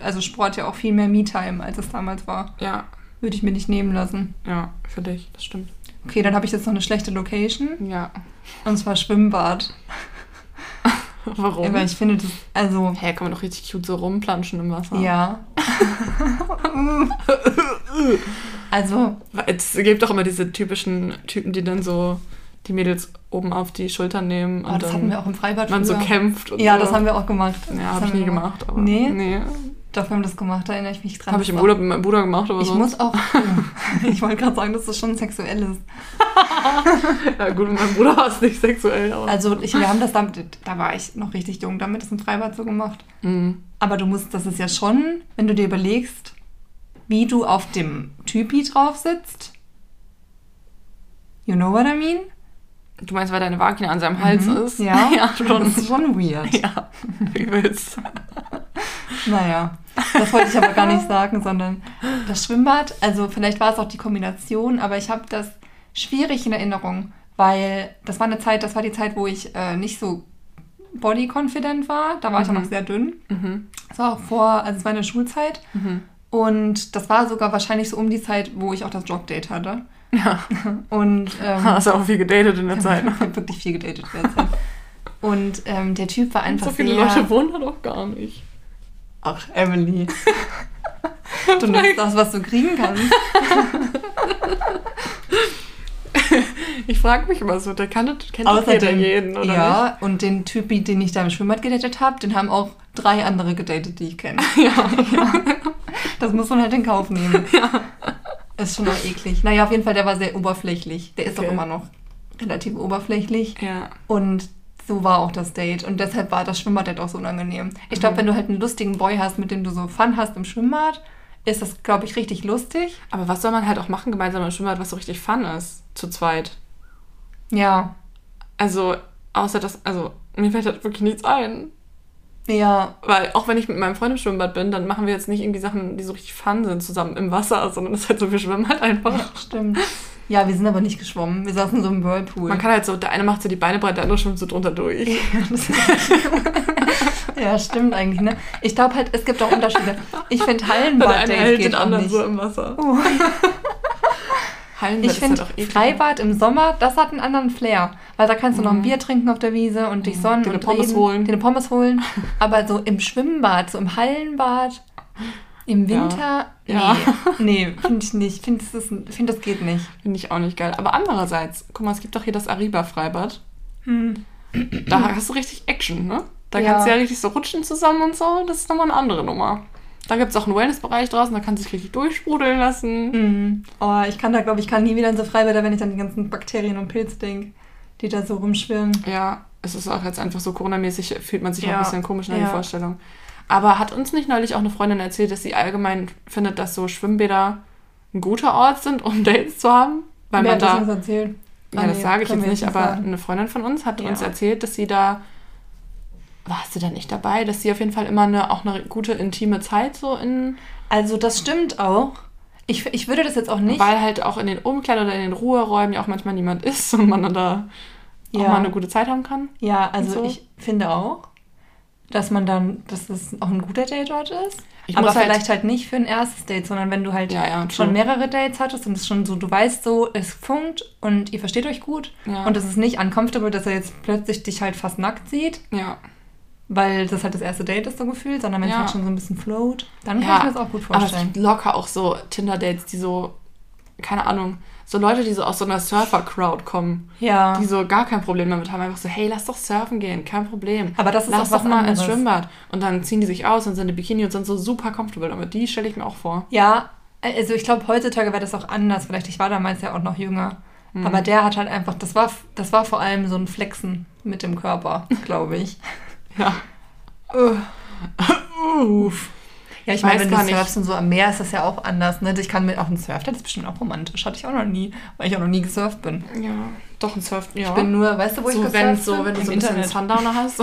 also Sport ja auch viel mehr Me-Time, als es damals war. Ja, Würde ich mir nicht nehmen lassen. ja, für dich, das stimmt. Okay, dann habe ich jetzt noch eine schlechte Location. Ja. Und zwar Schwimmbad. Warum? Weil ich finde das, also, Hä, kann man doch richtig cute so rumplanschen im Wasser. ja. also, Es gibt doch immer diese typischen Typen, die dann so die Mädels oben auf die Schultern nehmen oh, und das dann hatten wir auch im Freibad man so kämpft. Und Ja, so. das haben wir auch gemacht. Ja, habe ich nie gemacht. Aber Nee? Nee. Doch, wir haben das gemacht, da erinnere ich mich dran. Habe ich im Urlaub mit meinem Bruder gemacht, aber Ich sonst- muss auch. ich wollte gerade sagen, dass das schon sexuell ist. Ja, gut, mit meinem Bruder war es nicht sexuell, aber. Also, ich, wir haben das damit, da war ich noch richtig jung, damit das im Freibad so gemacht. Mhm. Aber du musst, das ist ja schon, wenn du dir überlegst, wie du auf dem Typi drauf sitzt. You know what I mean? Du meinst, weil deine Vagina an seinem Hals Mhm. ist? Ja, ja schon. Das ist schon weird. Ja, wie willst Naja. Das wollte ich aber gar nicht sagen, sondern das Schwimmbad, also vielleicht war es auch die Kombination, aber ich habe das schwierig in Erinnerung, weil das war eine Zeit, das war die Zeit, wo ich äh, nicht so body confident war. Da war ich Mhm. auch noch sehr dünn. Mhm. Das war auch vor, also es war in der Schulzeit. Mhm. Und das war sogar wahrscheinlich so um die Zeit, wo ich auch das Jogdate hatte. Ja. Und ähm, Hast du auch viel gedatet in der ich Zeit. habe wirklich viel gedatet in der Zeit. Und ähm, der Typ war einfach So viele sehr... Leute wohnen da doch gar nicht. Ach, Emily. Du nimmst das, was du kriegen kannst. Ich frage mich immer so, der kann, kennt doch jeder Außerdem, jeden, oder ja, und den Typi, den ich da im Schwimmbad gedatet habe, den haben auch drei andere gedatet, die ich kenne. nicht? Ja. ja. Das muss man halt in Kauf nehmen. ja. Ist schon auch eklig. Naja, auf jeden Fall, der war sehr oberflächlich. Der ist Okay. auch immer noch relativ oberflächlich. Ja. Und so war auch das Date. Und deshalb war das Schwimmbad auch so unangenehm. Ich Mhm. glaube, wenn du halt einen lustigen Boy hast, mit dem du so Fun hast im Schwimmbad, ist das, glaube ich, richtig lustig. Aber was soll man halt auch machen gemeinsam im Schwimmbad, was so richtig fun ist? Zu zweit. Ja. Also, außer das, also, mir fällt halt wirklich nichts ein. Ja. Weil auch wenn ich mit meinem Freund im Schwimmbad bin, dann machen wir jetzt nicht irgendwie Sachen, die so richtig fun sind, zusammen im Wasser, sondern es ist halt so, wir schwimmen halt einfach. Stimmt. Ja, wir sind aber nicht geschwommen. Wir saßen so im Whirlpool. Man kann halt so, der eine macht so die Beine breit, der andere schwimmt so drunter durch. ja, stimmt eigentlich, ne? Ich glaube halt, es gibt auch Unterschiede. Ich finde Der eine hält geht den anderen nicht. so im Wasser. Oh. Hallenbad Ich finde halt auch eklig. Freibad im Sommer, das hat einen anderen Flair. Weil da kannst du noch ein Mhm. Bier trinken auf der Wiese und dich sonnen Dir und Pommes reden, holen. dir eine Pommes holen. Aber so im Schwimmbad, so im Hallenbad, im. Winter, Ja. nee, nee finde ich nicht. Finde, das, find, das geht nicht. Finde ich auch nicht geil. Aber andererseits, guck mal, es gibt doch hier das Ariba-Freibad. Hm. Da hast du richtig Action, ne? Da Ja. kannst du ja richtig so rutschen zusammen und so. Das ist nochmal eine andere Nummer. Da gibt es auch einen Wellness-Bereich draußen, da kannst du dich richtig durchsprudeln lassen. Mhm. Oh, ich kann da, glaube ich, kann nie wieder in so Freibäder, wenn ich an die ganzen Bakterien und Pilze denke, die da so rumschwirren. Ja, es ist auch jetzt einfach so Corona-mäßig, fühlt man sich auch Ja. ein bisschen komisch in Ja. die Vorstellung. Aber hat uns nicht neulich auch eine Freundin erzählt, dass sie allgemein findet, dass so Schwimmbäder ein guter Ort sind, um Dates zu haben? Weil Wer man hat das da. uns erzählt? Ja, Ah, das nee, sage ich jetzt nicht, nicht aber sagen. eine Freundin von uns hat Ja. uns erzählt, dass sie da. Warst du da nicht dabei? Dass sie auf jeden Fall immer eine, auch eine gute intime Zeit so in. Also, das stimmt auch. Ich, ich würde das jetzt auch nicht. Weil halt auch in den Umkleiden oder in den Ruheräumen ja auch manchmal niemand ist und man dann da auch Ja. mal eine gute Zeit haben kann. Ja, also so. ich finde auch, dass man dann, dass das auch ein guter Date-Ort ist. Ich aber halt- vielleicht halt, nicht für ein erstes Date, sondern wenn du halt Ja, ja, schon mehrere Dates hattest und es schon so, du weißt so, es funkt und ihr versteht euch gut und es ist nicht uncomfortable, dass er jetzt plötzlich dich halt fast nackt sieht, Ja. Weil das halt das erste Date ist so gefühlt, sondern wenn es Ja. halt schon so ein bisschen float, dann Ja, kann ich mir das auch gut Aber es vorstellen. gibt locker auch so Tinder-Dates, die so, keine Ahnung, so Leute, die so aus so einer Surfer-Crowd kommen, Ja. die so gar kein Problem damit haben, einfach so, hey, lass doch surfen gehen, kein Problem. Aber das ist lass auch doch was mal ins anderes. Schwimmbad. Und dann ziehen die sich aus und sind in Bikini und sind so super comfortable damit. Die stelle ich mir auch vor. Ja, also ich glaube, heutzutage wäre das auch anders. Vielleicht, ich war damals ja auch noch jünger. Mhm. Aber der hat halt einfach, das war, das war vor allem so ein Flexen mit dem Körper, glaube ich. Ja. Uff. Ja, ich meine, wenn du nicht. surfst und so am Meer ist das ja auch anders. Ne? Ich kann mit auch ein Surf, das ist bestimmt auch romantisch. Hatte ich auch noch nie, weil ich auch noch nie gesurft bin. Ja, doch ein Surf. Ja. Ich bin nur, weißt du, wo ich so, gesurft wenn, bin? so, wenn du Im so ein bisschen Internet. Sundowner hast.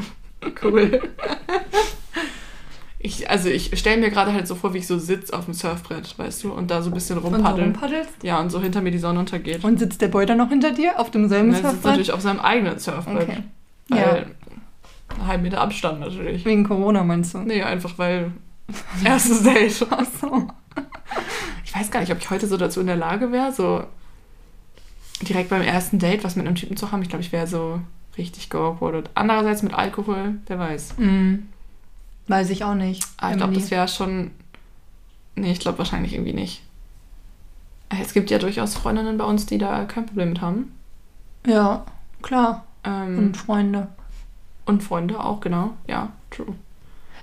cool. Ich, also ich stelle mir gerade halt so vor, wie ich so sitze auf dem Surfbrett, weißt du, und da so ein bisschen Und so rumpaddel. rumpaddelst. ja, und so hinter mir die Sonne untergeht. Und sitzt der Boy dann noch hinter dir auf demselben Und er sitzt Surfbrett? natürlich auf seinem eigenen Surfbrett. Okay. Weil Ja, einen halben Meter Abstand natürlich. wegen Corona meinst du? Nee, einfach weil erstes Date. Ach so. Ich weiß gar nicht, ob ich heute so dazu in der Lage wäre, so direkt beim ersten Date was mit einem Typen zu haben. Ich glaube, ich wäre so richtig geawkwardet. Andererseits mit Alkohol, wer weiß. Hm. Weiß ich auch nicht. Aber ich glaube, das wäre schon. Nee, ich glaube wahrscheinlich irgendwie nicht. Es gibt ja durchaus Freundinnen bei uns, die da kein Problem mit haben. Ja, klar. Ähm, Und Freunde. Und Freunde auch, genau. Ja, true.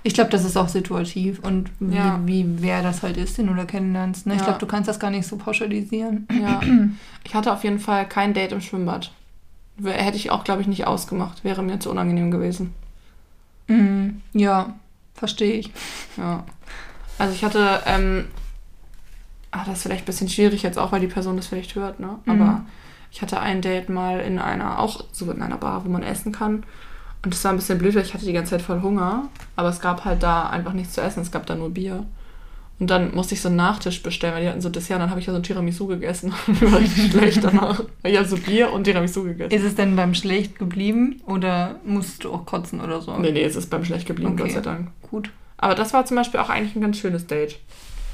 Ich glaube, das ist auch situativ und wie, Ja. wie wer das halt ist, den du da kennenlernst. Ne? Ich Ja. glaube, du kannst das gar nicht so pauschalisieren. Ja. ich hatte auf jeden Fall kein Date im Schwimmbad. Hätte ich auch, glaube ich, nicht ausgemacht. Wäre mir zu unangenehm gewesen. Mhm. Ja, verstehe ich. Ja. Also ich hatte, ähm, ah, das ist vielleicht ein bisschen schwierig jetzt auch, weil die Person das vielleicht hört, ne? Mhm. Aber ich hatte ein Date mal in einer, auch so in einer Bar, wo man essen kann. Und das war ein bisschen blöd, weil ich hatte die ganze Zeit voll Hunger. Aber es gab halt da einfach nichts zu essen. Es gab da nur Bier. Und dann musste ich so einen Nachtisch bestellen, weil die hatten so Dessert. Und dann habe ich ja so ein Tiramisu gegessen. Und war richtig schlecht danach. Ich habe so Bier und Tiramisu gegessen. Ist es denn beim schlecht geblieben oder musst du auch kotzen oder so? Nee, nee, es ist beim schlecht geblieben, Okay. Gott sei Dank. Gut. Aber das war zum Beispiel auch eigentlich ein ganz schönes Date.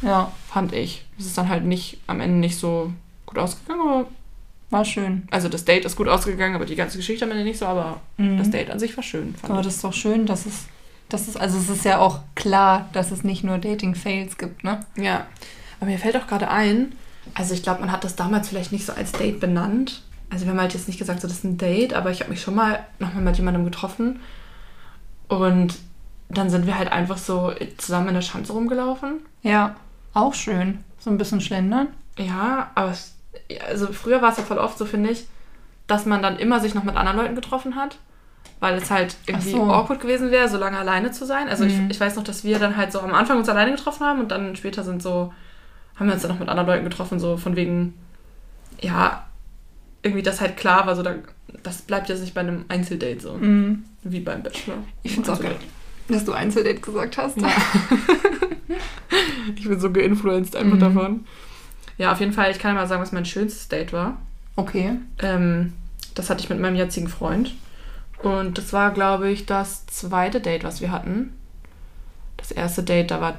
Ja, Fand ich. Es ist dann halt nicht am Ende nicht so gut ausgegangen, aber war schön. also das Date ist gut ausgegangen, aber die ganze Geschichte am Ende nicht so, aber Mhm. das Date an sich war schön, Aber ich. das ist doch schön, dass es, dass es, also es ist ja auch klar, dass es nicht nur Dating-Fails gibt, ne? Ja. Aber mir fällt auch gerade ein, also ich glaube, man hat das damals vielleicht nicht so als Date benannt. Also wir haben halt jetzt nicht gesagt, so das ist ein Date, aber ich habe mich schon mal nochmal mit jemandem getroffen und dann sind wir halt einfach so zusammen in der Schanze rumgelaufen. Ja, auch schön. So ein bisschen schlendern. Ja, aber es, also früher war es ja voll oft so, finde ich, dass man dann immer sich noch mit anderen Leuten getroffen hat, weil es halt irgendwie so. awkward gewesen wäre, so lange alleine zu sein. Also Mhm. ich, ich weiß noch, dass wir dann halt so am Anfang uns alleine getroffen haben und dann später sind so, haben wir uns dann noch mit anderen Leuten getroffen, so von wegen, ja, irgendwie das halt klar war, so da, das bleibt jetzt nicht bei einem Einzeldate so, Mhm. wie beim Bachelor. Ich find's auch Einzeldate. geil. Dass du Einzeldate gesagt hast. Ja. ich bin so geinfluenced einfach Mhm. davon. Ja, auf jeden Fall, ich kann ja mal sagen, was mein schönstes Date war. Okay. Ähm, das hatte ich mit meinem jetzigen Freund. Und das war, glaube ich, das zweite Date, was wir hatten. Das erste Date, da war.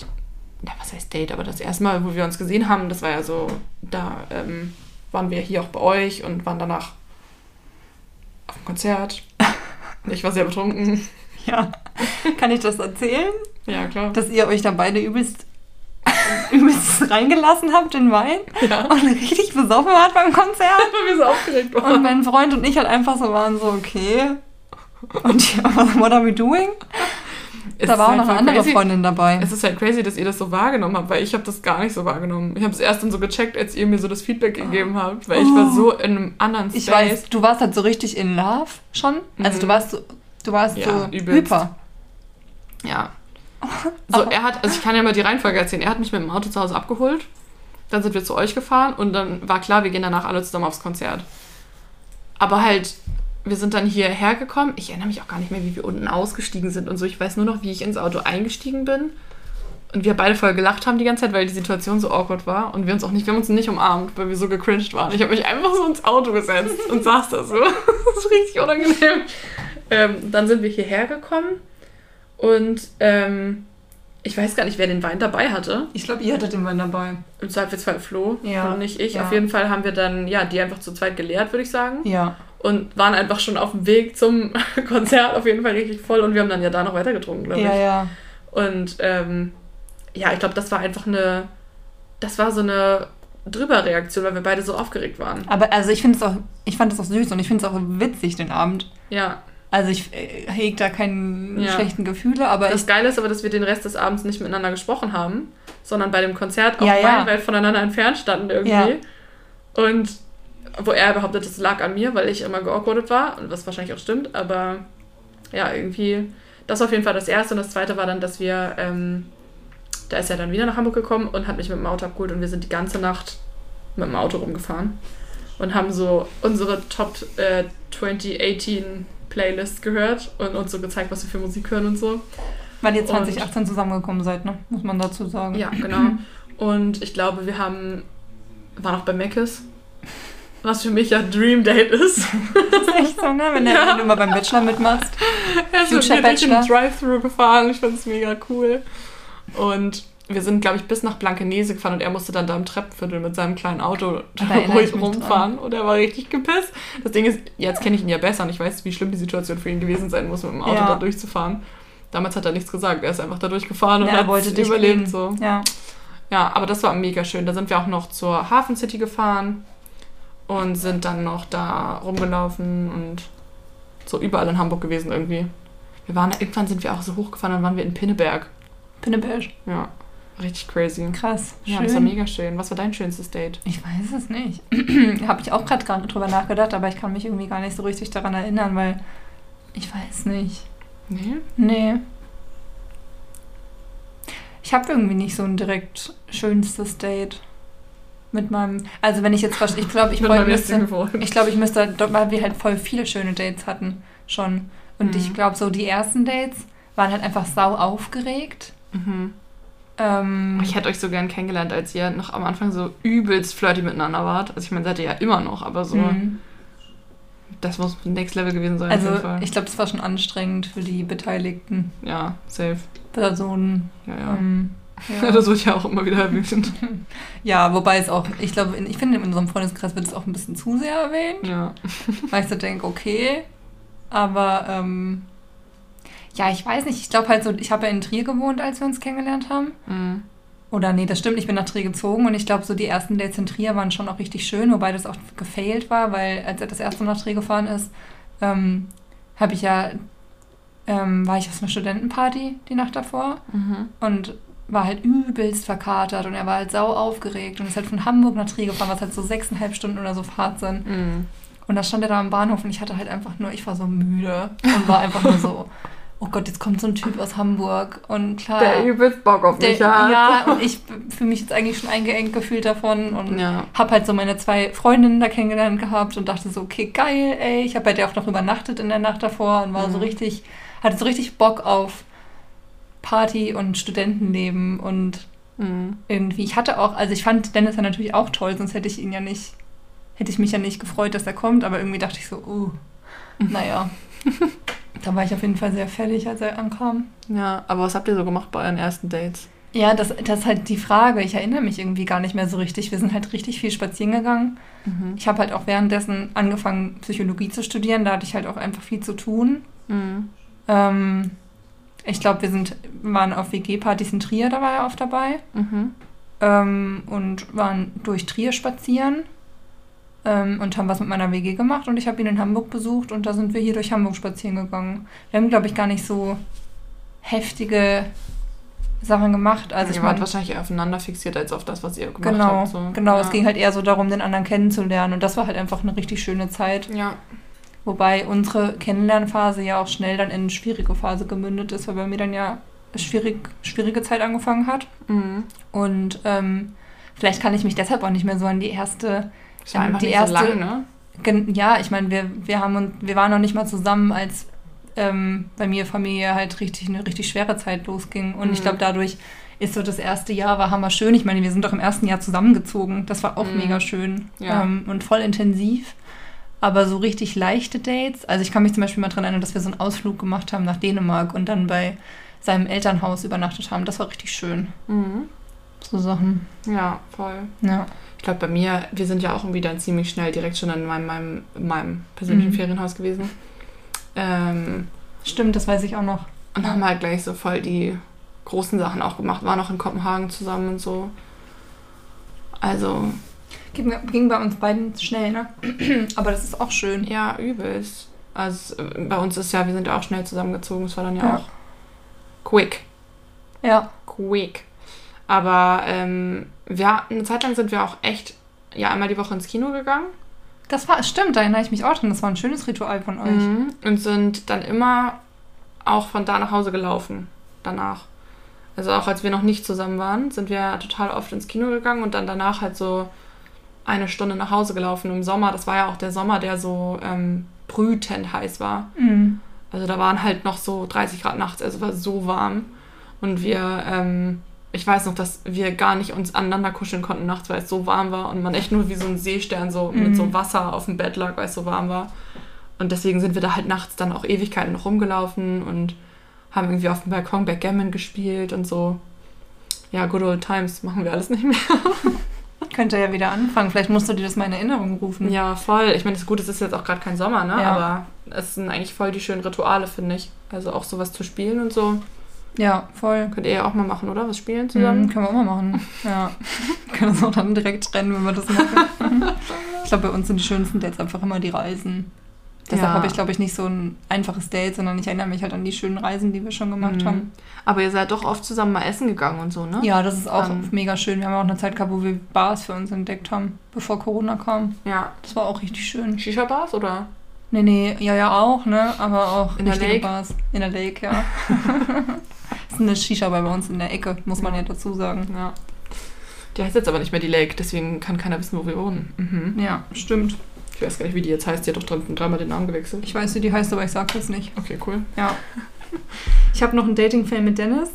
Ja, was heißt Date? Aber das erste Mal, wo wir uns gesehen haben, das war ja so. Da ähm, waren wir hier auch bei euch und waren danach auf dem Konzert. Ich war sehr betrunken. Ja. Kann ich das erzählen? Ja, klar. Dass ihr euch da beide übelst, übelst reingelassen habt, den Wein? ja. Und richtig besoffen wart beim Konzert? Weil wir so aufgeregt Und waren. mein Freund und ich halt einfach so waren so, okay. Und ja, what are we doing? Es da war auch halt noch eine voll andere crazy. Freundin dabei. Es ist halt crazy, dass ihr das so wahrgenommen habt, weil ich habe das gar nicht so wahrgenommen. Ich habe es erst dann so gecheckt, als ihr mir so das Feedback gegeben habt, weil ich war so in einem anderen Space. Ich weiß, du warst halt so richtig in Love schon. Also Mhm. du warst so, du warst Ja, so übelst. hyper. Ja. So, er hat, also ich kann ja mal die Reihenfolge erzählen. Er hat mich mit dem Auto zu Hause abgeholt. Dann sind wir zu euch gefahren und dann war klar, wir gehen danach alle zusammen aufs Konzert. Aber halt, wir sind dann hierher gekommen. Ich erinnere mich auch gar nicht mehr, wie wir unten ausgestiegen sind und so. Ich weiß nur noch, wie ich ins Auto eingestiegen bin. Und wir beide voll gelacht haben die ganze Zeit, weil die Situation so awkward war. Und wir uns auch nicht, wir haben uns nicht umarmt, weil wir so gecringed waren. Ich habe mich einfach so ins Auto gesetzt und saß da so. Das ist richtig unangenehm. Ähm, dann sind wir hierher gekommen und ähm, ich weiß gar nicht, wer den Wein dabei hatte. Ich glaube, ihr hattet den Wein dabei. Im Zweifelsfall Flo Ja, und nicht ich. ja. Auf jeden Fall haben wir dann, ja, die einfach zu zweit geleert, würde ich sagen. Ja. Und waren einfach schon auf dem Weg zum Konzert auf jeden Fall richtig voll. Und wir haben dann ja da noch weiter getrunken, glaube ich. Ja, ja. Und ähm, ja, ich glaube, das war einfach eine, das war so eine Drüberreaktion, weil wir beide so aufgeregt waren. Aber also ich finde es auch, ich fand es auch süß und ich finde es auch witzig den Abend. Ja, Also ich äh, hege da keine Ja. schlechten Gefühle, aber das Geile ist aber, dass wir den Rest des Abends nicht miteinander gesprochen haben, sondern bei dem Konzert auch Ja, ja. voneinander entfernt standen irgendwie. Und wo er behauptet, es lag an mir, weil ich immer geawkwardet war, und was wahrscheinlich auch stimmt, aber ja, irgendwie, das war auf jeden Fall das Erste. Und das Zweite war dann, dass wir, ähm, da ist er dann wieder nach Hamburg gekommen und hat mich mit dem Auto abgeholt und wir sind die ganze Nacht mit dem Auto rumgefahren und haben so unsere Top äh, 2018 Playlist gehört und uns so gezeigt, was wir für Musik hören und so. weil ihr und- 2018 zusammengekommen seid, ne? Muss man dazu sagen. Ja, genau. Und ich glaube, wir haben, waren auch bei Meckes, was für mich ja Dream Date ist. Das ist echt so, ne? Wenn, Ja. du mal beim Bachelor mitmachst. Er Future mit mir durch den. Drive-Thru gefahren. Ich fand es mega cool. Und wir sind, glaube ich, bis nach Blankenese gefahren und er musste dann da im Treppenviertel mit seinem kleinen Auto ruhig rumfahren und er war richtig gepisst. Das Ding ist, jetzt kenne ich ihn ja besser und ich weiß, wie schlimm die Situation für ihn gewesen sein muss, mit dem Auto Ja. da durchzufahren. Damals hat er nichts gesagt, er ist einfach da durchgefahren und Ja, er hat wollte überlebt. kriegen. So. Ja. Ja, aber das war mega schön. Da sind wir auch noch zur Hafen City gefahren und sind dann noch da rumgelaufen und so überall in Hamburg gewesen irgendwie. Wir waren, irgendwann sind wir auch so hochgefahren, dann waren wir in Pinneberg. Pinneberg. Ja, richtig crazy. Krass. Ja, Schön. das war mega schön. Was war dein schönstes Date? Ich weiß es nicht. Habe ich auch gerade drüber nachgedacht, aber ich kann mich irgendwie gar nicht so richtig daran erinnern, weil ich weiß nicht. Nee? Nee. Ich habe irgendwie nicht so ein direkt schönstes Date mit meinem. Also wenn ich jetzt ich glaube, ich müsste, ich glaube, ich müsste, weil wir halt voll viele schöne Dates hatten schon. Und Mhm. ich glaube, so die ersten Dates waren halt einfach sau aufgeregt. Mhm. Ähm, Ich hätte euch so gern kennengelernt, als ihr noch am Anfang so übelst flirty miteinander wart. Also ich meine, seid ihr ja immer noch, aber so, mhm. das muss Next Level gewesen sein. Also ich glaube, das war schon anstrengend für die beteiligten ja, safe. Personen. Ja, ja. Ähm, ja. das wird ja auch immer wieder erwähnt. ja, wobei es auch, ich glaube, ich finde, in unserem Freundeskreis wird es auch ein bisschen zu sehr erwähnt, ja. weil ich so denke, okay, aber ähm, ja, ich weiß nicht, ich glaube halt so, ich habe ja in Trier gewohnt, als wir uns kennengelernt haben. Mhm. Oder nee, das stimmt, ich bin nach Trier gezogen und ich glaube, so die ersten Dates in Trier waren schon auch richtig schön, wobei das auch gefailt war, weil als er das erste Mal nach Trier gefahren ist, ähm, habe ich ja, ähm, war ich auf einer Studentenparty die Nacht davor Mhm. und war halt übelst verkatert und er war halt sau aufgeregt und ist halt von Hamburg nach Trier gefahren, was halt so sechseinhalb Stunden oder so Fahrt sind. Mhm. Und da stand er da am Bahnhof und ich hatte halt einfach nur, ich war so müde und war einfach nur so, oh Gott, jetzt kommt so ein Typ aus Hamburg und klar. Der übelst Bock auf Der, mich hat. ja, und ich fühle mich jetzt eigentlich schon eingeengt gefühlt davon und Ja. habe halt so meine zwei Freundinnen da kennengelernt gehabt und dachte so, okay, geil, ey. Ich habe halt ja auch noch übernachtet in der Nacht davor und war so Mhm. richtig, hatte so richtig Bock auf Party und Studentenleben und Mhm. irgendwie, ich hatte auch, also ich fand Dennis ja natürlich auch toll, sonst hätte ich ihn ja nicht, hätte ich mich ja nicht gefreut, dass er kommt, aber irgendwie dachte ich so, uh, naja. da war ich auf jeden Fall sehr fertig, als er ankam. Ja, aber was habt ihr so gemacht bei euren ersten Dates? Ja, das, das ist halt die Frage. Ich erinnere mich irgendwie gar nicht mehr so richtig. Wir sind halt richtig viel spazieren gegangen. Mhm. Ich habe halt auch währenddessen angefangen, Psychologie zu studieren. Da hatte ich halt auch einfach viel zu tun. Mhm. Ähm, ich glaube, wir sind, waren auf WG-Partys in Trier, da war er oft dabei. Mhm. Ähm, und waren durch Trier spazieren ähm, und haben was mit meiner WG gemacht. Und ich habe ihn in Hamburg besucht und da sind wir hier durch Hamburg spazieren gegangen. Wir haben, glaube ich, gar nicht so heftige Sachen gemacht. Also ich ihr wart meine, wahrscheinlich eher aufeinander fixiert als auf das, was ihr gemacht Genau, habt. So. genau. ja. Es ging halt eher so darum, den anderen kennenzulernen. Und das war halt einfach eine richtig schöne Zeit. Ja. Wobei unsere Kennenlernphase ja auch schnell dann in eine schwierige Phase gemündet ist, weil bei mir dann ja eine schwierig, schwierige Zeit angefangen hat. Mhm. Und ähm, vielleicht kann ich mich deshalb auch nicht mehr so an die erste. Ist ja einfach die nicht erste, so lang, ne? Ja, ich meine, wir, wir haben uns, wir waren noch nicht mal zusammen, als ähm, bei mir Familie halt richtig eine richtig schwere Zeit losging. Und ich Mhm. glaube, dadurch ist so das erste Jahr war hammer schön. Ich meine, wir sind doch im ersten Jahr zusammengezogen. Das war auch Mhm. mega schön Ja. ähm, und voll intensiv. Aber so richtig leichte Dates. Also ich kann mich zum Beispiel mal daran erinnern, dass wir so einen Ausflug gemacht haben nach Dänemark und dann bei seinem Elternhaus übernachtet haben. Das war richtig schön. Mhm. So Sachen. Ja, voll. Ja. Ich glaube, bei mir, wir sind ja auch irgendwie dann ziemlich schnell direkt schon in meinem, meinem, meinem persönlichen Mhm. Ferienhaus gewesen. Ähm, Stimmt, das weiß ich auch noch. und haben halt gleich so voll die großen Sachen auch gemacht. Waren auch in Kopenhagen zusammen und so. Also, Ging, ging bei uns beiden schnell, ne? Aber das ist auch schön. ja, übelst. Also, äh, bei uns ist ja, wir sind ja auch schnell zusammengezogen. Es war dann ja, Ja. auch quick. Ja. Quick. Aber ähm, wir, eine Zeit lang sind wir auch echt ja einmal die Woche ins Kino gegangen. Das war, stimmt, da erinnere ich mich auch dran. Das war ein schönes Ritual von euch. Mhm. Und sind dann immer auch von da nach Hause gelaufen danach. Also auch als wir noch nicht zusammen waren, sind wir total oft ins Kino gegangen und dann danach halt so eine Stunde nach Hause gelaufen im Sommer. Das war ja auch der Sommer, der so ähm, brütend heiß war. Mhm. Also da waren halt noch so 30 Grad nachts, also war so warm. Und wir, ähm, ich weiß noch, dass wir gar nicht uns aneinander kuscheln konnten nachts, weil es so warm war und man echt nur wie so ein Seestern so Mhm. mit so Wasser auf dem Bett lag, weil es so warm war. Und deswegen sind wir da halt nachts dann auch Ewigkeiten noch rumgelaufen und haben irgendwie auf dem Balkon Backgammon gespielt und so. Ja, good old times machen wir alles nicht mehr. Könnte ja wieder anfangen. Vielleicht musst du dir das mal in Erinnerung rufen. Ja, voll. Ich meine, das Gute ist, es ist jetzt auch gerade kein Sommer, ne? Ja. Aber es sind eigentlich voll die schönen Rituale, finde ich. Also auch sowas zu spielen und so. Ja, voll. Könnt ihr ja auch mal machen, oder? Was spielen Mhm, zusammen? können wir auch mal machen. Ja. können uns auch dann direkt trennen, wenn wir das machen. ich glaube, bei uns sind die schönsten Dates einfach immer die Reisen. Deshalb Ja. habe ich, glaube ich, nicht so ein einfaches Date, sondern ich erinnere mich halt an die schönen Reisen, die wir schon gemacht Mhm. haben. Aber ihr seid doch oft zusammen mal essen gegangen und so, ne? Ja, das ist auch Ähm. mega schön. Wir haben auch eine Zeit gehabt, wo wir Bars für uns entdeckt haben, bevor Corona kam. Ja. Das war auch richtig schön. Shisha-Bars oder? Nee, nee, ja, ja auch, ne? Aber auch In der Lake? Bars. In der Lake, ja. das ist eine Shisha bei uns in der Ecke, muss man ja dazu sagen. Ja. Die heißt jetzt aber nicht mehr die Lake, deswegen kann keiner wissen, wo wir wohnen. Mhm. Ja, stimmt. Ich weiß gar nicht, wie die jetzt heißt. Die hat doch dreimal den Namen gewechselt. Ich weiß, wie die heißt, aber ich sag das nicht. Okay, cool. Ja. Ich habe noch einen Dating-Fail mit Dennis.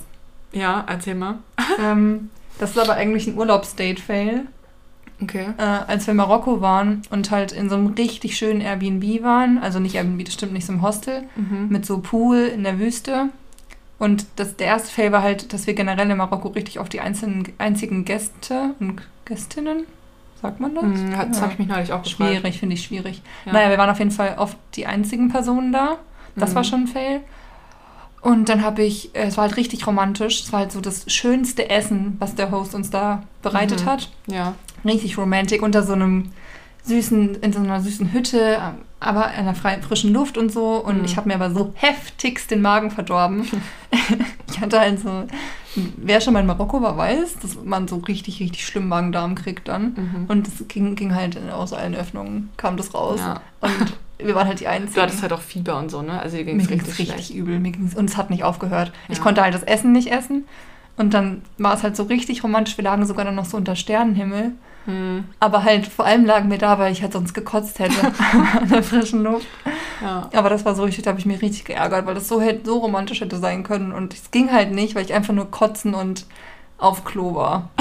Ja, erzähl mal. ähm, das ist aber eigentlich ein Urlaubsdate-Fail. Okay. Äh, als wir in Marokko waren und halt in so einem richtig schönen Airbnb waren, also nicht Airbnb, das stimmt nicht, so einem Hostel, Mhm. mit so Pool in der Wüste. Und das, der erste Fail war halt, dass wir generell in Marokko richtig auf die einzelnen, einzigen Gäste und Gästinnen, sagt man das? Hat- das Ja. habe ich mich neulich auch gefragt. Schwierig, finde ich schwierig. Ja. Naja, wir waren auf jeden Fall oft die einzigen Personen da. Das Mhm. war schon ein Fail. Und dann habe ich, äh, es war halt richtig romantisch. Es war halt so das schönste Essen, was der Host uns da bereitet Mhm. hat. Ja. Richtig romantic, unter so einem süßen, in so einer süßen Hütte, aber in einer freien, frischen Luft und so. Und Mhm. ich habe mir aber so heftigst den Magen verdorben. ich hatte halt so, wer schon mal in Marokko war, weiß, dass man so richtig, richtig schlimm Magen-Darm kriegt dann. Mhm. Und es ging, ging halt aus allen Öffnungen, kam das raus. Ja. Und wir waren halt die Einzigen. Du hattest halt auch Fieber und so, ne? Also ging Mir es ging richtig, es richtig schlecht. übel. Mir ging's, und es hat nicht aufgehört. Ich Ja. konnte halt das Essen nicht essen. Und dann war es halt so richtig romantisch. Wir lagen sogar dann noch so unter Sternenhimmel. Mhm. Aber halt vor allem lagen wir da, weil ich halt sonst gekotzt hätte an der frischen Luft. Ja. Aber das war so richtig, da habe ich mich richtig geärgert, weil das so, hätte, so romantisch hätte sein können. Und es ging halt nicht, weil ich einfach nur kotzen und auf Klo war.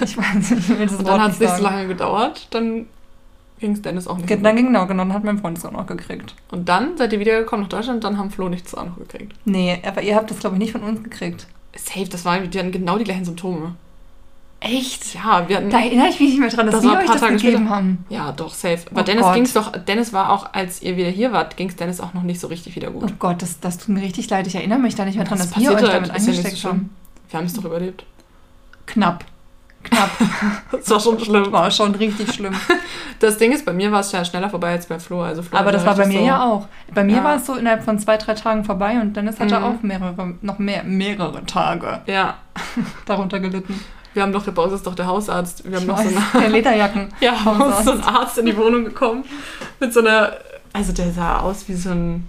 Ich weiß nicht, ich will das Und Wort dann hat es nicht so lange gedauert, dann ging es Dennis auch nicht. Dann ging genau, genau, dann hat mein Freund es auch noch gekriegt. Und dann seid ihr wiedergekommen nach Deutschland, dann haben Flo nichts auch noch gekriegt. Nee, aber ihr habt das, glaube ich, nicht von uns gekriegt. Safe, das waren die hatten genau die gleichen Symptome. Echt? Ja, wir hatten. Da erinnere ich mich nicht mehr dran, dass Das wir euch paar das Tage gegeben später. haben. Ja, doch, safe. Aber Oh Dennis Gott. ging's doch, Dennis war auch, als ihr wieder hier wart, ging es Dennis auch noch nicht so richtig wieder Oh gut. Gott, das, das tut mir richtig leid. Ich erinnere mich da nicht mehr dran, Das dass wir euch damit halt, ja angesteckt so haben. Wir haben es doch überlebt. Knapp. Knapp. Das war schon schlimm. War schon richtig schlimm. Das Ding ist, bei mir war es ja schneller vorbei als bei Flo. Also Flo Aber das war bei mir so, ja auch. Bei mir Ja. war es so innerhalb von zwei, drei Tagen vorbei und Dennis hatte Mhm. auch mehrere, noch mehr, mehrere Tage Ja, darunter gelitten. Wir haben doch, bei uns ist doch der Hausarzt. Wir haben noch so eine, der Lederjacken. ja, so ein. Arzt in die Wohnung gekommen mit so einer, also der sah aus wie so ein,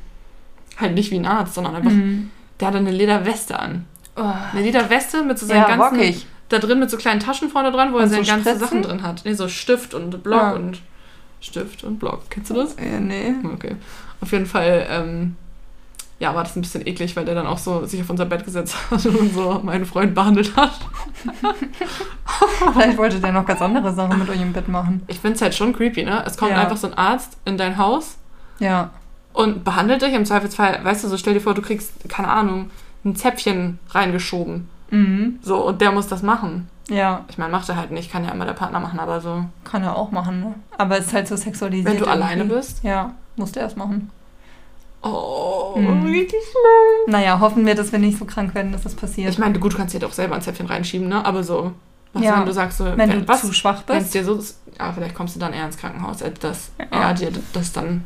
halt nicht wie ein Arzt, sondern einfach, Mhm. der hatte eine Lederweste an. Oh. Eine Lederweste mit so seinen Ja, ganzen, rockig. da drin mit so kleinen Taschen vorne dran, wo er Und seine so ganzen Spritzen? Sachen drin hat. Nee, so Stift und Block Ja. und Stift und Block. Kennst du das? Äh, nee. Okay. Auf jeden Fall, ähm, ja, war das ein bisschen eklig, weil der dann auch so sich auf unser Bett gesetzt hat und so meinen Freund behandelt hat. Vielleicht wollte der noch ganz andere Sachen mit euch im Bett machen. Ich finde es halt schon creepy, ne? Es kommt Ja. einfach so ein Arzt in dein Haus Ja. und behandelt dich. Im Zweifelsfall, weißt du, so stell dir vor, du kriegst, keine Ahnung, ein Zäpfchen reingeschoben. Mhm. So, und der muss das machen. Ja, Ich meine, macht er halt nicht, kann ja immer der Partner machen, aber so. kann er auch machen, ne? Aber es ist halt so sexualisiert. Wenn du irgendwie. alleine bist? Ja, musste er es machen. Oh, Mhm. richtig schlimm. Naja, hoffen wir, dass wir nicht so krank werden, dass das passiert. Ich meine, gut, du kannst dir doch selber ein Zäpfchen reinschieben, ne? Aber so, was, Ja. wenn du sagst, so, wenn du was, zu schwach wenn bist. dir so ja, vielleicht kommst du dann eher ins Krankenhaus, als dass Ja. er dir das dann,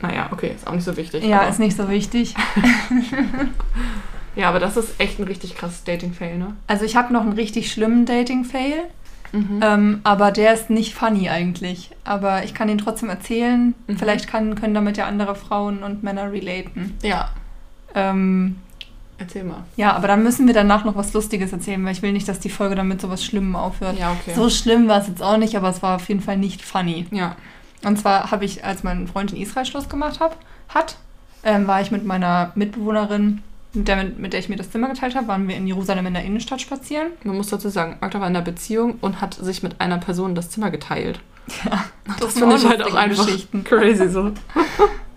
naja, okay, ist auch nicht so wichtig. Ja, ist nicht so wichtig. ja, aber das ist echt ein richtig krasses Dating-Fail, ne? Also ich habe noch einen richtig schlimmen Dating-Fail, Mhm. ähm, aber der ist nicht funny eigentlich. Aber ich kann ihn trotzdem erzählen. Mhm. Vielleicht kann, können damit ja andere Frauen und Männer relaten. ja, Ähm, erzähl mal. ja, aber dann müssen wir danach noch was Lustiges erzählen, weil ich will nicht, dass die Folge damit so was Schlimmem aufhört. Ja, okay. So schlimm war es jetzt auch nicht, aber es war auf jeden Fall nicht funny. ja. Und zwar habe ich, als mein Freund in Israel Schluss gemacht hab, hat, ähm, war ich mit meiner Mitbewohnerin, mit der, mit der ich mir das Zimmer geteilt habe, waren wir in Jerusalem in der Innenstadt spazieren. Man muss dazu sagen, Magda war in einer Beziehung und hat sich mit einer Person das Zimmer geteilt. Ja, Das sind finde ich halt auch einfach crazy so.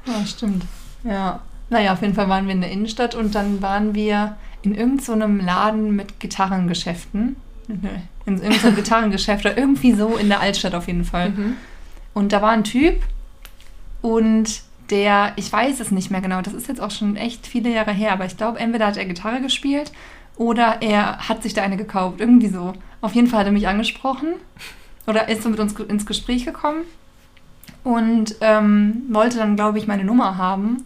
Ja, stimmt. Ja. Naja, auf jeden Fall waren wir in der Innenstadt und dann waren wir in irgendeinem so Laden mit Gitarrengeschäften. In irgendeinem so Gitarrengeschäft oder irgendwie so in der Altstadt auf jeden Fall. Mhm. Und da war ein Typ und der, ich weiß es nicht mehr genau, das ist jetzt auch schon echt viele Jahre her, aber ich glaube, entweder hat er Gitarre gespielt oder er hat sich da eine gekauft. Irgendwie so. Auf jeden Fall hat er mich angesprochen oder ist so mit uns ins Gespräch gekommen und ähm, wollte dann, glaube ich, meine Nummer haben.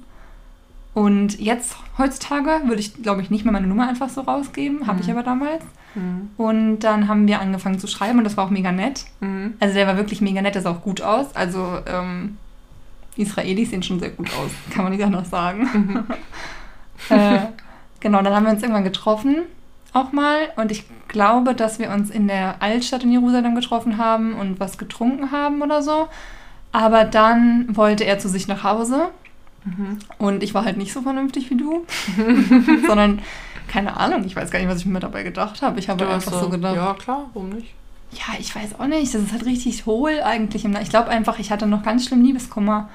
Und jetzt, heutzutage, würde ich, glaube ich, nicht mehr meine Nummer einfach so rausgeben. Habe ich Mhm. aber damals. Mhm. Und dann haben wir angefangen zu schreiben und das war auch mega nett. Mhm. Also der war wirklich mega nett, der sah auch gut aus. Also ähm, Israelis sehen schon sehr gut aus, kann man nicht anders sagen. Mhm. äh, genau, dann haben wir uns irgendwann getroffen, auch mal. Und ich glaube, dass wir uns in der Altstadt in Jerusalem getroffen haben und was getrunken haben oder so. Aber dann wollte er zu sich nach Hause. Und ich war halt nicht so vernünftig wie du. Sondern, keine Ahnung, ich weiß gar nicht, was ich mir dabei gedacht habe. Ich habe Du hast einfach so gedacht. Ja, klar, warum nicht? Ja, ich weiß auch nicht. Das ist halt richtig hohl eigentlich. Ich glaube einfach, ich hatte noch ganz schlimm Liebeskummer.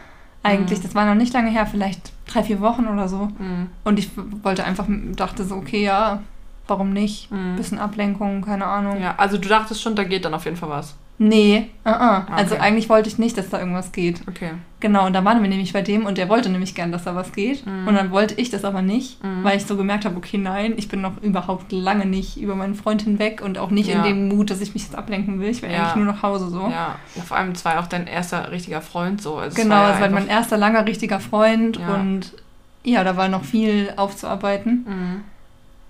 Eigentlich. Mhm. Das war noch nicht lange her, vielleicht drei, vier Wochen oder so. Mhm. Und ich wollte einfach, dachte so, okay, ja, warum nicht? Mhm. Bisschen Ablenkung, keine Ahnung. Ja, also du dachtest schon, da geht dann auf jeden Fall was. Nee, uh -uh. also okay. eigentlich wollte ich nicht, dass da irgendwas geht. Okay. Genau, und da waren wir nämlich bei dem und der wollte nämlich gern, dass da was geht. Mhm. Und dann wollte ich das aber nicht, Mhm. weil ich so gemerkt habe, okay, nein, ich bin noch überhaupt lange nicht über meinen Freund hinweg und auch nicht in Ja. dem Mut, dass ich mich jetzt ablenken will. Ich will Ja. eigentlich nur nach Hause so. Ja, ja, vor allem, es war auch dein erster richtiger Freund so. Also Genau, war es war mein einfach- erster langer richtiger Freund und ja, da war noch viel aufzuarbeiten. Mhm.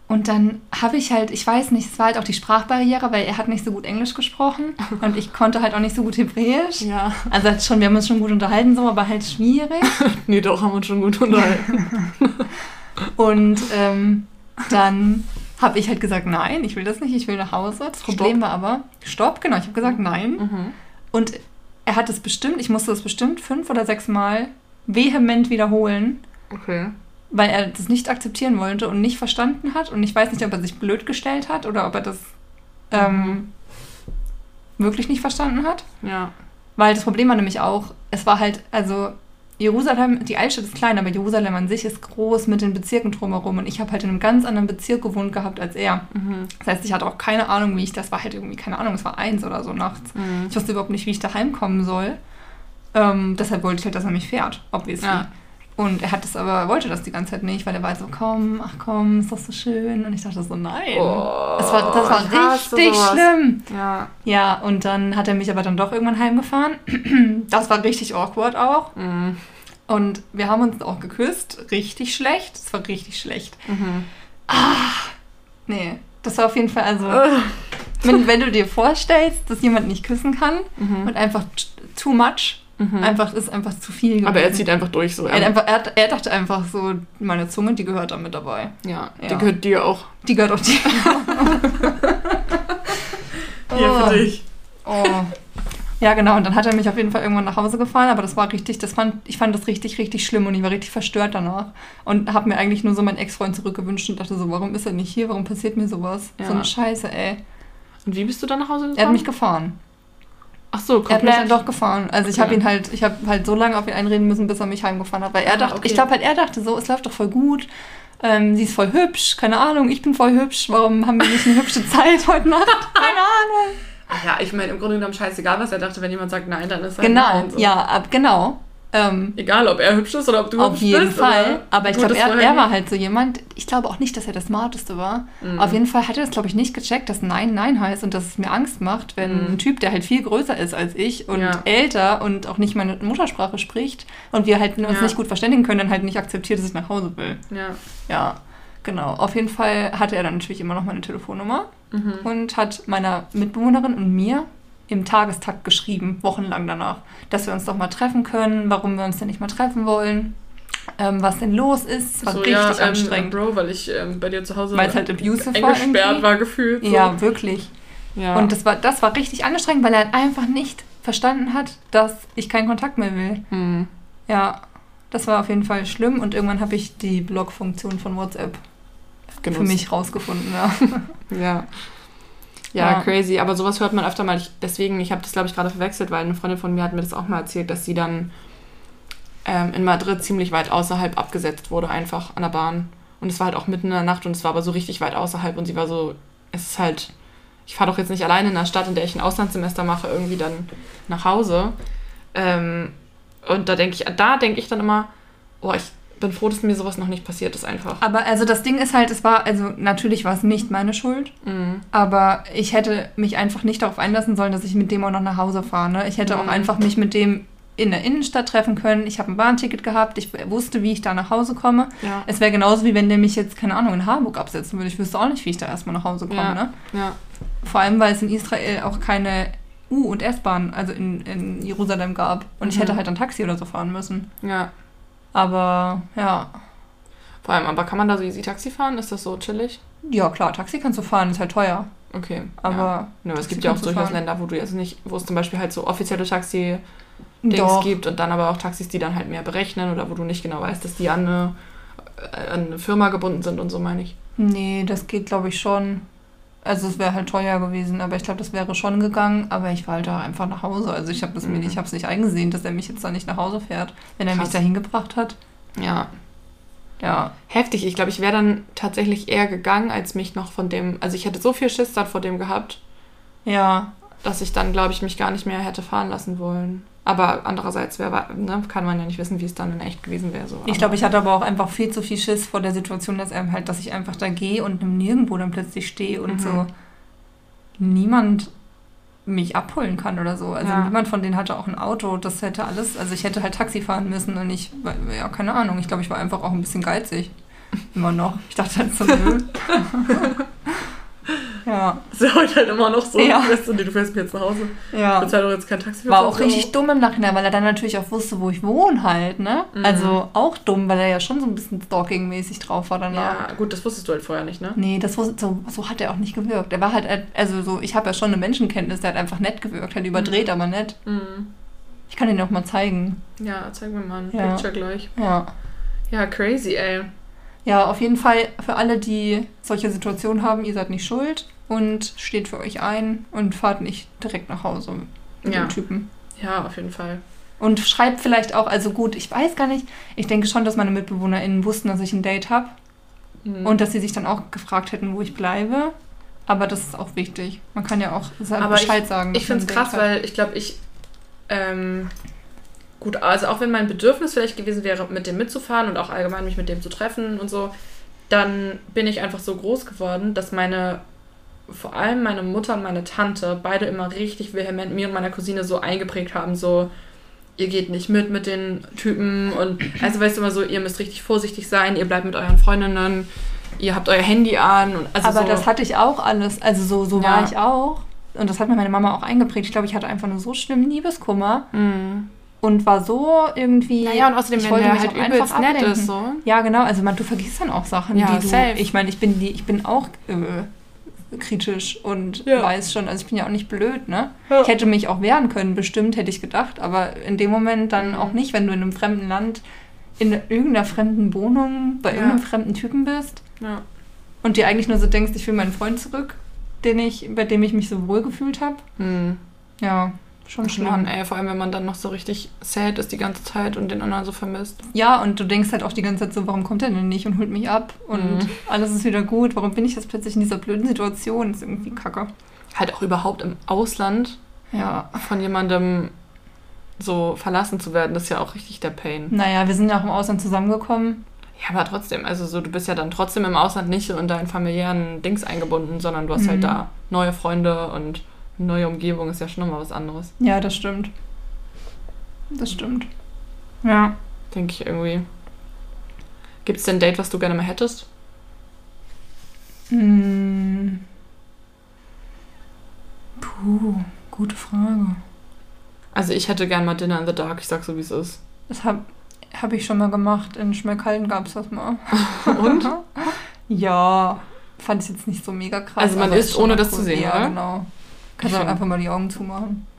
Und dann habe ich halt, ich weiß nicht, es war halt auch die Sprachbarriere, weil er hat nicht so gut Englisch gesprochen und ich konnte halt auch nicht so gut Hebräisch. Ja. Also halt schon, wir haben uns schon gut unterhalten, so, aber halt schwierig. Nee, doch, haben wir uns schon gut unterhalten. Und ähm, dann habe ich halt gesagt, nein, ich will das nicht, ich will nach Hause. Das Stopp. Problem war aber, stopp, genau, ich habe gesagt, nein. mhm. Und er hat es bestimmt, ich musste es bestimmt fünf oder sechs Mal vehement wiederholen, Okay. Weil er das nicht akzeptieren wollte und nicht verstanden hat. Und ich weiß nicht, ob er sich blöd gestellt hat oder ob er das ähm, wirklich nicht verstanden hat. Ja. Weil das Problem war nämlich auch, es war halt, also Jerusalem, die Altstadt ist klein, aber Jerusalem an sich ist groß mit den Bezirken drumherum. Und ich habe halt in einem ganz anderen Bezirk gewohnt gehabt als er. Mhm. Das heißt, ich hatte auch keine Ahnung, wie ich, das war halt irgendwie, keine Ahnung, es war eins oder so nachts. Mhm. Ich wusste überhaupt nicht, wie ich daheim kommen soll. Ähm, deshalb wollte ich halt, dass er mich fährt, obviously. Ja. Und er hat das aber, wollte das die ganze Zeit nicht, weil er war so, komm, ach komm, ist doch so schön. Und ich dachte so, nein. Oh, das war, das war richtig schlimm. Ja. Ja, und dann hat er mich aber dann doch irgendwann heimgefahren. Das war richtig awkward auch. Mhm. Und wir haben uns auch geküsst. Richtig schlecht. Das war richtig schlecht. Mhm. Nee, das war auf jeden Fall, also, wenn, wenn du dir vorstellst, dass jemand nicht küssen kann Mhm. und einfach too much, Mhm. einfach ist einfach zu viel gewesen. Aber er zieht einfach durch so. er, einfach, er, er dachte einfach so, meine Zunge, die gehört da mit dabei. ja, die Ja. gehört dir auch. Die gehört auch dir. Hier für dich. Oh. Ja, genau. Und dann hat er mich auf jeden Fall irgendwann nach Hause gefahren, aber das war richtig, das fand, ich fand das richtig, richtig schlimm und ich war richtig verstört danach. Und habe mir eigentlich nur so meinen Ex-Freund zurückgewünscht und dachte so, warum ist er nicht hier? Warum passiert mir sowas? Ja. So eine Scheiße, ey. Und wie bist du dann nach Hause gekommen? Er hat mich gefahren. Ach so, Er hat mich komplett. dann doch gefahren. Also ich Okay. habe ihn halt, ich habe halt so lange auf ihn einreden müssen, bis er mich heimgefahren hat. Weil er Ah, dachte, okay. ich glaube halt, er dachte so, es läuft doch voll gut. Ähm, sie ist voll hübsch, keine Ahnung, ich bin voll hübsch. Warum haben wir nicht eine hübsche Zeit heute Nacht? Keine Ahnung. Ach ja, ich meine, im Grunde genommen scheißegal, was er dachte. Wenn jemand sagt nein, dann ist er Genau, nein. so. ja, ab, genau. Ähm, Egal, ob er hübsch ist oder ob du Auf hübsch jeden bist. Fall. oder Aber ich glaube, er, er war halt so jemand, ich glaube auch nicht, dass er das Smarteste war. Mhm. Auf jeden Fall hat er das, glaube ich, nicht gecheckt, dass Nein Nein heißt und dass es mir Angst macht, wenn Mhm. ein Typ, der halt viel größer ist als ich und Ja. älter und auch nicht meine Muttersprache spricht und wir halt uns Ja. nicht gut verständigen können, dann halt nicht akzeptiert, dass ich nach Hause will. Ja. Ja, genau. Auf jeden Fall hatte er dann natürlich immer noch meine Telefonnummer Mhm. und hat meiner Mitbewohnerin und mir im Tagestakt geschrieben, wochenlang danach, dass wir uns doch mal treffen können, warum wir uns denn nicht mal treffen wollen, ähm, was denn los ist. Es war so, richtig ja, ähm, anstrengend. Bro, weil ich ähm, bei dir zu Hause Weil es halt abusive war eingesperrt war gefühlt. So. Ja, wirklich. ja. Und das war, das war richtig anstrengend, weil er halt einfach nicht verstanden hat, dass ich keinen Kontakt mehr will. Hm. Ja, das war auf jeden Fall schlimm und irgendwann habe ich die Blog-Funktion von WhatsApp Genutzt. für mich rausgefunden. Ja. Ja. Ja, Ja. crazy. Aber sowas hört man öfter mal. Ich, deswegen, ich habe das, glaube ich, gerade verwechselt, weil eine Freundin von mir hat mir das auch mal erzählt, dass sie dann ähm, in Madrid ziemlich weit außerhalb abgesetzt wurde, einfach an der Bahn. Und es war halt auch mitten in der Nacht und es war aber so richtig weit außerhalb und sie war so, es ist halt, ich fahre doch jetzt nicht alleine in einer Stadt, in der ich ein Auslandssemester mache, irgendwie dann nach Hause. Ähm, und da denke ich, da denke ich dann immer, oh, ich bin froh, dass mir sowas noch nicht passiert ist einfach. Aber also das Ding ist halt, es war, also natürlich war es nicht meine Schuld. Mhm. Aber ich hätte mich einfach nicht darauf einlassen sollen, dass ich mit dem auch noch nach Hause fahre. Ne? Ich hätte auch Mhm. einfach mich mit dem in der Innenstadt treffen können. Ich habe ein Bahnticket gehabt. Ich wusste, wie ich da nach Hause komme. Ja. Es wäre genauso, wie wenn der mich jetzt, keine Ahnung, in Harburg absetzen würde. Ich wüsste auch nicht, wie ich da erstmal nach Hause komme. Ja. Ne? Ja. Vor allem, weil es in Israel auch keine U- und S-Bahn, also in, in Jerusalem gab. Und ich Mhm. hätte halt ein Taxi oder so fahren müssen. Ja. Aber ja, Vor allem, aber kann man da so easy Taxi fahren? Ist das so chillig? ja klar, Taxi kannst du fahren, ist halt teuer. Okay. Aber ja. Nö, es gibt ja auch durchaus fahren. Länder, wo du jetzt nicht, wo es zum Beispiel halt so offizielle Taxi Dings gibt und dann aber auch Taxis, die dann halt mehr berechnen oder wo du nicht genau weißt, dass die an eine, äh, an eine Firma gebunden sind und so meine ich. Nee, das geht, glaube ich, schon. Also es wäre halt teuer gewesen, aber ich glaube, das wäre schon gegangen. Aber ich war halt auch einfach nach Hause. Also ich habe Mhm. mir, ich habe es nicht eingesehen, dass er mich jetzt da nicht nach Hause fährt, wenn er mich Krass. dahin gebracht hat. Ja, Ja, heftig. Ich glaube, ich wäre dann tatsächlich eher gegangen, als mich noch von dem, also ich hätte so viel Schiss dann vor dem gehabt, ja, dass ich dann, glaube ich, mich gar nicht mehr hätte fahren lassen wollen. Aber andererseits wer, wei- ne, kann man ja nicht wissen, wie es dann in echt gewesen wäre. So. Ich glaube, ich hatte aber auch einfach viel zu viel Schiss vor der Situation, dass er halt, dass ich einfach da gehe und Nirgendwo dann plötzlich stehe und Mhm. so niemand mich abholen kann oder so. Also Ja. niemand von denen hatte auch ein Auto. Das hätte alles, also ich hätte halt Taxi fahren müssen und ich, war- ja, keine Ahnung. Ich glaube, ich war einfach auch ein bisschen geizig. Immer noch. Ich dachte halt so, nö. ja, Das ist ja heute halt immer noch so. Ja. Weißt du, du fährst mir jetzt nach Hause. ja. Ich bezahle doch jetzt kein Taxi. War auch 20 Euro. richtig dumm im Nachhinein, weil er dann natürlich auch wusste, wo ich wohne halt, ne? Mhm. Also auch dumm, weil er ja schon so ein bisschen stalking-mäßig drauf war danach. Ja, gut, das wusstest du halt vorher nicht, ne? Nee, das wusste, so, so hat er auch nicht gewirkt. Er war halt, also so, ich habe ja schon eine Menschenkenntnis, der hat einfach nett gewirkt, halt überdreht, aber nett. Mhm. Ich kann ihn auch mal zeigen. Ja, zeig mir mal ein Ja. Picture gleich. Ja. Ja, crazy, ey. Ja, auf jeden Fall für alle, die solche Situationen haben, ihr seid nicht schuld und steht für euch ein und fahrt nicht direkt nach Hause mit Ja. dem Typen. Ja, auf jeden Fall. Und schreibt vielleicht auch, also gut, ich weiß gar nicht, ich denke schon, dass meine MitbewohnerInnen wussten, dass ich ein Date habe Mhm. und dass sie sich dann auch gefragt hätten, wo ich bleibe. Aber das ist auch wichtig. Man kann ja auch sa- Aber Bescheid sagen. Ich dass man finde es krass, weil ich glaube, ich. Ähm, gut, also auch wenn mein Bedürfnis vielleicht gewesen wäre, mit dem mitzufahren und auch allgemein mich mit dem zu treffen und so, dann bin ich einfach so groß geworden, dass meine, vor allem meine Mutter und meine Tante, beide immer richtig vehement mir und meiner Cousine so eingeprägt haben, so, ihr geht nicht mit mit den Typen und, also weißt du immer so, ihr müsst richtig vorsichtig sein, ihr bleibt mit euren Freundinnen, ihr habt euer Handy an und also Aber so, das hatte ich auch alles. Also so, so Ja. war ich auch. Und das hat mir meine Mama auch eingeprägt. Ich glaube, ich hatte einfach nur so schlimmen Liebeskummer Mhm. Und war so irgendwie. Naja, und außerdem, ich wenn wollte der mich halt auch einfach übelst nett ablenken. ist, so. Ja, genau. Also man, du vergisst dann auch Sachen, Ja, die du. safe. Ich meine, ich bin die, ich bin auch äh, kritisch und Ja. weiß schon, also ich bin ja auch nicht blöd, ne? Ja. Ich hätte mich auch wehren können, bestimmt hätte ich gedacht, aber in dem Moment dann Mhm. auch nicht, wenn du in einem fremden Land, in irgendeiner fremden Wohnung, bei Ja. irgendeinem fremden Typen bist Ja. und dir eigentlich nur so denkst, ich will meinen Freund zurück, den ich, bei dem ich mich so wohl gefühlt habe. Hm. Ja, schon schlimm. Mann, ey, vor allem, wenn man dann noch so richtig sad ist die ganze Zeit und den anderen so vermisst. Ja, und du denkst halt auch die ganze Zeit so, warum kommt er denn nicht und holt mich ab und Mhm. alles ist wieder gut. Warum bin ich jetzt plötzlich in dieser blöden Situation? ist irgendwie kacke. Halt auch überhaupt im Ausland Ja. von jemandem so verlassen zu werden, das ist ja auch richtig der Pain. Naja, wir sind ja auch im Ausland zusammengekommen. Ja, aber trotzdem, also so, du bist ja dann trotzdem im Ausland nicht so in deinen familiären Dings eingebunden, sondern du hast Mhm. halt da neue Freunde und neue Umgebung ist ja schon nochmal was anderes. Ja, das stimmt. Das stimmt. Ja. Denke ich irgendwie. Gibt es denn ein Date, was du gerne mal hättest? Hm. Puh, gute Frage. Also ich hätte gern mal Dinner in the Dark, ich sag so wie es ist. Das habe hab ich schon mal gemacht. In Schmelkalden gab es das mal. Und? ja, fand ich jetzt nicht so mega krass. Also man isst, ohne das zu sehen, Ja, oder? genau. Kannst Ich du find- einfach mal die Augen zumachen.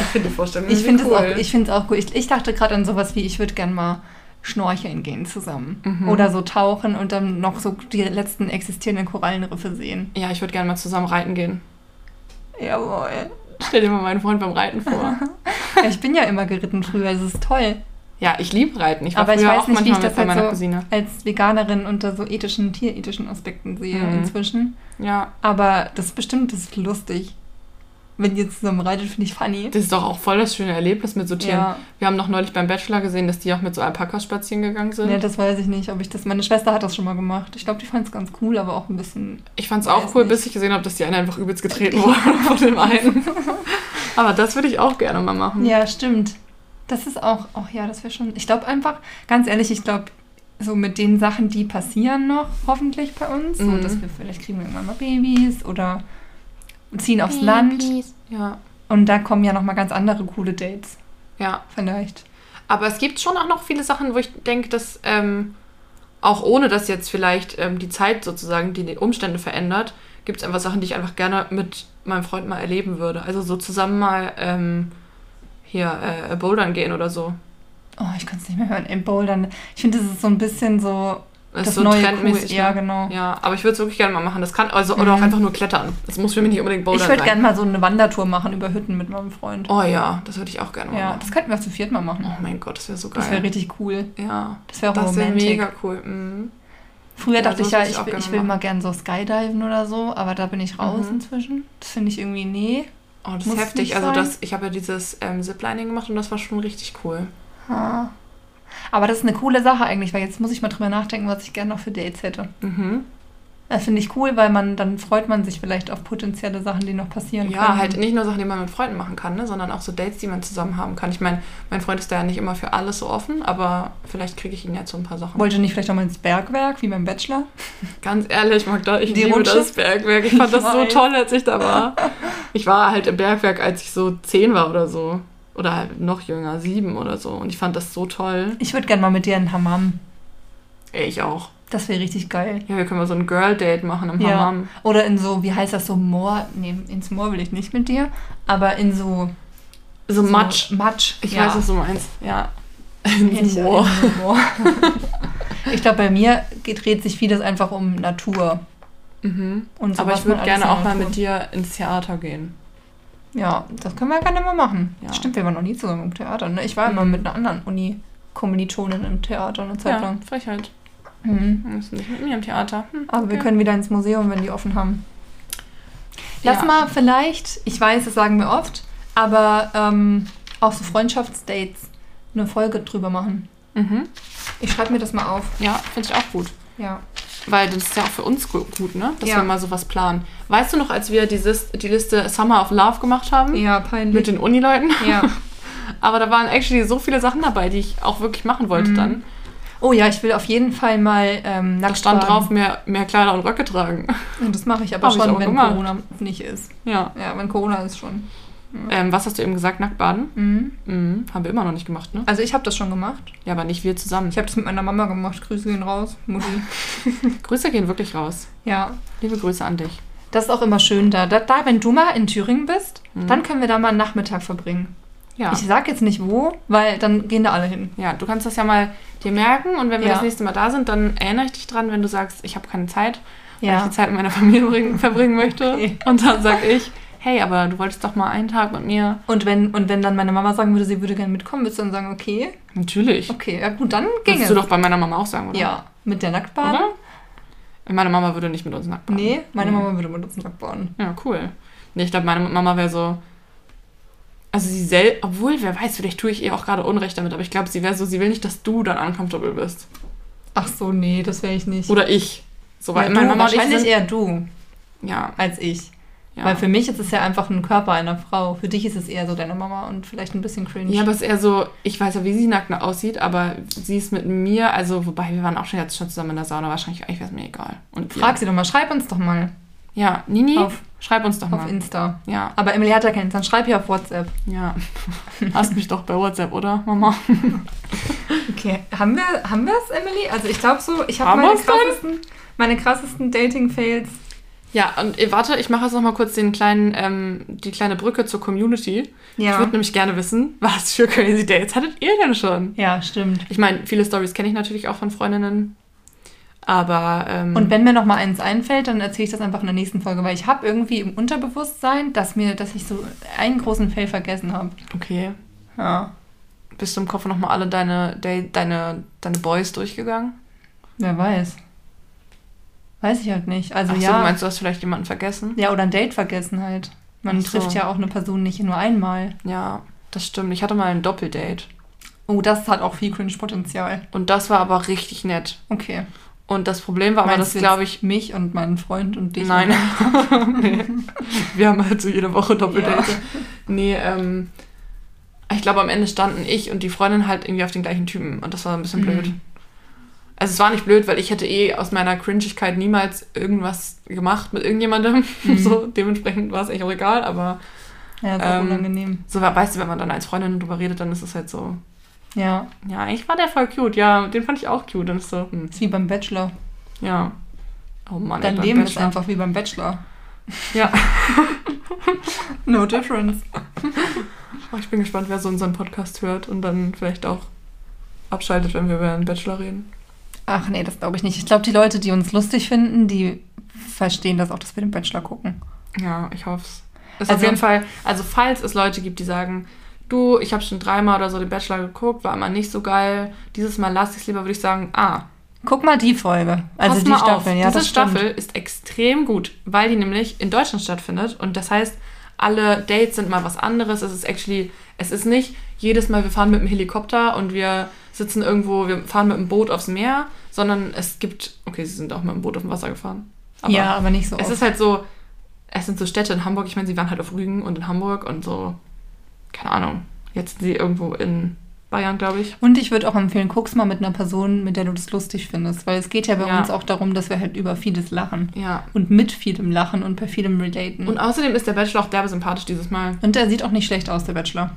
Ich finde die Vorstellung Ich finde es cool. auch, ich find's auch gut. Ich, ich dachte gerade an sowas wie, ich würde gern mal schnorcheln gehen zusammen. Mhm. Oder so tauchen und dann noch so die letzten existierenden Korallenriffe sehen. Ja, ich würde gerne mal zusammen reiten gehen. Jawohl. Stell dir mal meinen Freund beim Reiten vor. Ja, ich bin ja immer geritten früher, das ist toll. Ja, ich liebe Reiten. Ich war Aber ich weiß auch nicht, wie ich das bei halt meiner so Cousine. als Veganerin unter so ethischen, tierethischen Aspekten sehe Mhm. inzwischen. Ja, Aber das ist bestimmt das ist lustig. Wenn ihr zusammen reitet, finde ich funny. das ist doch auch voll das schöne Erlebnis mit so Tieren. Ja. Wir haben noch neulich beim Bachelor gesehen, dass die auch mit so Alpakas spazieren gegangen sind. Nee, das weiß ich nicht, ob ich das. Meine Schwester hat das schon mal gemacht. Ich glaube, die fand es ganz cool, aber auch ein bisschen. ich fand es auch cool, nicht. bis ich gesehen habe, dass die eine einfach übelst getreten wurde von dem einen. Aber das würde ich auch gerne mal machen. Ja, stimmt. Das ist auch. Oh ja, das wäre schon. Ich glaube einfach, ganz ehrlich, ich glaube, so mit den Sachen, die passieren noch, hoffentlich bei uns, so Mhm. dass wir vielleicht kriegen wir irgendwann mal Babys oder ziehen aufs Land. Ja, Und da kommen ja noch mal ganz andere coole Dates, ja. vielleicht. Aber es gibt schon auch noch viele Sachen, wo ich denke, dass ähm, auch ohne dass jetzt vielleicht ähm, die Zeit sozusagen die, die Umstände verändert, gibt es einfach Sachen, die ich einfach gerne mit meinem Freund mal erleben würde. Also so zusammen mal ähm, hier äh, bouldern gehen oder so. Oh, ich kann es nicht mehr hören. Im Bouldern. Ich finde, das ist so ein bisschen so Das, das, ist so neue trendmäßig. Cool. Ja, ne? genau. Ja, aber ich würde es wirklich gerne mal machen. Das kann, also, oder auch Mhm. einfach nur klettern. Das muss für mich nicht unbedingt bouldern Ich würde gerne mal so eine Wandertour machen über Hütten mit meinem Freund. Oh ja, das würde ich auch gerne mal ja, machen. das könnten wir zu viert mal machen. Oh mein Gott, das wäre so geil. Das wäre richtig cool. ja, Das wäre auch das wäre romantisch. mega cool. Mhm. Früher Ja, dachte ich ja, ich ich, will- gerne ich will mal gern so skydiven oder so, aber da bin ich raus Mhm. inzwischen. Das finde ich irgendwie, nee. Oh, das ist heftig. Also das, ich habe ja dieses ähm, Ziplining gemacht und das war schon richtig cool. Ah. Aber das ist eine coole Sache eigentlich, weil jetzt muss ich mal drüber nachdenken, was ich gerne noch für Dates hätte. Mhm. Das finde ich cool, weil man dann freut man sich vielleicht auf potenzielle Sachen, die noch passieren Ja, können. halt nicht nur Sachen, die man mit Freunden machen kann, ne, sondern auch so Dates, die man zusammen haben kann. Ich meine, mein Freund ist da ja nicht immer für alles so offen, aber vielleicht kriege ich ihn ja zu ein paar Sachen. Wollte nicht vielleicht auch mal ins Bergwerk, wie beim Bachelor? Ganz ehrlich, Magda, ich Die liebe Rutsche? das Bergwerk. Ich fand das so toll, als ich da war. Ich war halt im Bergwerk, als ich so zehn war oder so. Oder halt noch jünger, sieben oder so. Und ich fand das so toll. Ich würde gerne mal mit dir in Hammam. Ich auch. Das wäre richtig geil. Ja, wir können mal so ein Girl-Date machen im Ja. Hammam. Oder in so, wie heißt das, so Moor. Nee, ins Moor will ich nicht mit dir. Aber in so. So Matsch. Matsch. Ich ja. weiß, was du meinst. Ja. Ins Moor. Moor. ich glaube, bei mir dreht sich vieles einfach um Natur. Mhm. Und so, Aber ich würde gerne in auch mal mit dir ins Theater gehen. Ja, das können wir gerne mal machen. Ja. Stimmt, wir waren noch nie zusammen im Theater. Ne? Ich war immer Mhm. mit einer anderen Uni-Kommilitonin im Theater eine Zeit Ja, lang. Frechheit. Mhm. Wir müssen nicht mit mir im Theater. Hm, Aber wir okay. können wieder ins Museum, wenn die offen haben. Lass Ja. mal vielleicht, ich weiß, das sagen wir oft, aber ähm, auch so Freundschaftsdates eine Folge drüber machen. Mhm. Ich schreibe mir das mal auf. Ja, finde ich auch gut. Ja. Weil das ist ja auch für uns gu- gut, ne? Dass Ja. wir mal sowas planen. Weißt du noch, als wir dieses, die Liste Summer of Love gemacht haben? Ja, peinlich. Mit den Unileuten? ja. Aber da waren actually so viele Sachen dabei, die ich auch wirklich machen wollte Mhm. dann. Oh ja, ich will auf jeden Fall mal ähm, Da nackt stand baden. drauf, mehr, mehr Kleider und Röcke tragen. Und das mache ich aber Hab ich schon, auch wenn gemacht. Corona nicht ist. Ja. Ja, wenn Corona ist schon. Ähm, was hast du eben gesagt? Nackt baden? Mhm. Mhm. Haben wir immer noch nicht gemacht, ne? Also ich habe das schon gemacht. Ja, aber nicht wir zusammen. Ich habe das mit meiner Mama gemacht. Grüße gehen raus, Mutti. Grüße gehen wirklich raus. ja, Liebe Grüße an dich. das ist auch immer schön da. Da, da wenn du mal in Thüringen bist, Mhm. dann können wir da mal einen Nachmittag verbringen. Ja. Ich sag jetzt nicht wo, weil dann gehen da alle hin. ja, du kannst das ja mal dir merken und wenn wir Ja. das nächste Mal da sind, dann erinnere ich dich dran, wenn du sagst, ich habe keine Zeit, weil ich die Zeit mit meiner Familie bring- verbringen möchte. Okay. Und dann sag ich, hey, aber du wolltest doch mal einen Tag mit mir. Und wenn, und wenn dann meine Mama sagen würde, sie würde gerne mitkommen, würdest du dann sagen, okay, Natürlich. okay, ja gut, dann ging Würdest es. du doch bei meiner Mama auch sagen, oder? ja, mit der Nacktbaden? Oder? Meine Mama würde nicht mit uns nackt baden. Nee, meine. Mama würde mit uns Nacktbaden. Ja, cool. Nee, ich glaube, meine Mama wäre so. Also sie selbst, obwohl, wer weiß, vielleicht tue ich ihr auch gerade Unrecht damit, aber ich glaube, sie wäre so, sie will nicht, dass du dann uncomfortable bist. Ach so, nee, das wäre ich nicht. Oder ich. So, weil ja, meine du, Mama wahrscheinlich sind, eher du Ja, als ich. ja. Weil für mich ist es ja einfach ein Körper einer Frau. Für dich ist es eher so deine Mama und vielleicht ein bisschen cringe. ja, aber es ist eher so, ich weiß ja, wie sie nackt aussieht, aber sie ist mit mir, also, wobei wir waren auch schon jetzt schon zusammen in der Sauna, wahrscheinlich, eigentlich wäre es mir egal. Und Frag ihr? sie doch mal, schreib uns doch mal Ja, Nini, Auf- schreib uns doch auf mal. Insta. Ja, Aber Emily hat ja keins, dann schreib ihr auf WhatsApp. ja. Hast mich doch bei WhatsApp, oder, Mama? Okay, haben wir haben wir es, Emily? Also ich glaube so, ich habe meine krassesten, meine krassesten Dating-Fails. Ja, und äh, warte, ich mache jetzt noch mal kurz den kleinen, ähm, die kleine Brücke zur Community. Ich Ja. würde nämlich gerne wissen, was für crazy Dates hattet ihr denn schon? Ja, stimmt. Ich meine, viele Stories kenne ich natürlich auch von Freundinnen. Aber ähm, Und wenn mir noch mal eins einfällt, dann erzähle ich das einfach in der nächsten Folge, weil ich habe irgendwie im Unterbewusstsein, dass mir, dass ich so einen großen Fail vergessen habe. okay, Ja. bist du im Kopf noch mal alle deine Date, deine deine Boys durchgegangen? Wer weiß. Weiß ich halt nicht. Also Ach so, ja. du meinst, du hast vielleicht jemanden vergessen? ja, oder ein Date vergessen halt. Man so. trifft ja auch eine Person nicht nur einmal. Ja, das stimmt. Ich hatte mal ein Doppeldate Oh, das hat auch viel Cringe-Potenzial. und das war aber richtig nett. Okay. Und das Problem war aber, Meinst das du glaube ich Mich und meinen Freund und dich. Nein. nee. Wir haben halt so jede Woche Doppeldate. Ja. Nee, ähm, ich glaube, am Ende standen ich und die Freundin halt irgendwie auf den gleichen Typen und das war ein bisschen Mhm. blöd. Also es war nicht blöd, weil ich hätte eh aus meiner Cringigkeit niemals irgendwas gemacht mit irgendjemandem. Mhm. So, dementsprechend war es echt auch egal, aber Ja, ist auch Ähm, unangenehm. so weißt du, wenn man dann als Freundin drüber redet, dann ist es halt so, Ja, ja, eigentlich war der voll cute, ja, den fand ich auch cute. Und ist so, hm, ist wie beim Bachelor. ja. Oh Mann, Dein ey, Leben ist Bachelor. einfach wie beim Bachelor. Ja. No difference. Oh, ich bin gespannt, wer so unseren Podcast hört und dann vielleicht auch abschaltet, wenn wir über einen Bachelor reden. Ach nee, das glaube ich nicht. Ich glaube, die Leute, die uns lustig finden, die verstehen das auch, dass wir den Bachelor gucken. Ja, ich hoffe es. Ist Also- auf jeden Fall, also falls es Leute gibt, die sagen, du, ich habe schon dreimal oder so den Bachelor geguckt, war immer nicht so geil, dieses Mal lasse ich es lieber, würde ich sagen, ah, Guck mal die Folge. Also pass die Staffel, ja. diese. Staffel ist extrem gut, weil die nämlich in Deutschland stattfindet und das heißt, alle Dates sind mal was anderes. Es ist actually, es ist nicht jedes Mal, wir fahren mit dem Helikopter und wir sitzen irgendwo, wir fahren mit dem Boot aufs Meer, sondern es gibt, okay, sie sind auch mit dem Boot auf dem Wasser gefahren. ja, aber nicht so. Es oft. ist halt so, es sind so Städte in Hamburg, ich meine, sie waren halt auf Rügen und in Hamburg und so, keine Ahnung, jetzt sind sie irgendwo in Bayern, glaube ich. Und ich würde auch empfehlen, guck's mal mit einer Person, mit der du das lustig findest. Weil es geht ja bei Ja. uns auch darum, dass wir halt über vieles lachen. Ja. Und mit vielem lachen und bei vielem relaten. Und außerdem ist der Bachelor auch derbe sympathisch dieses Mal. und der sieht auch nicht schlecht aus, der Bachelor.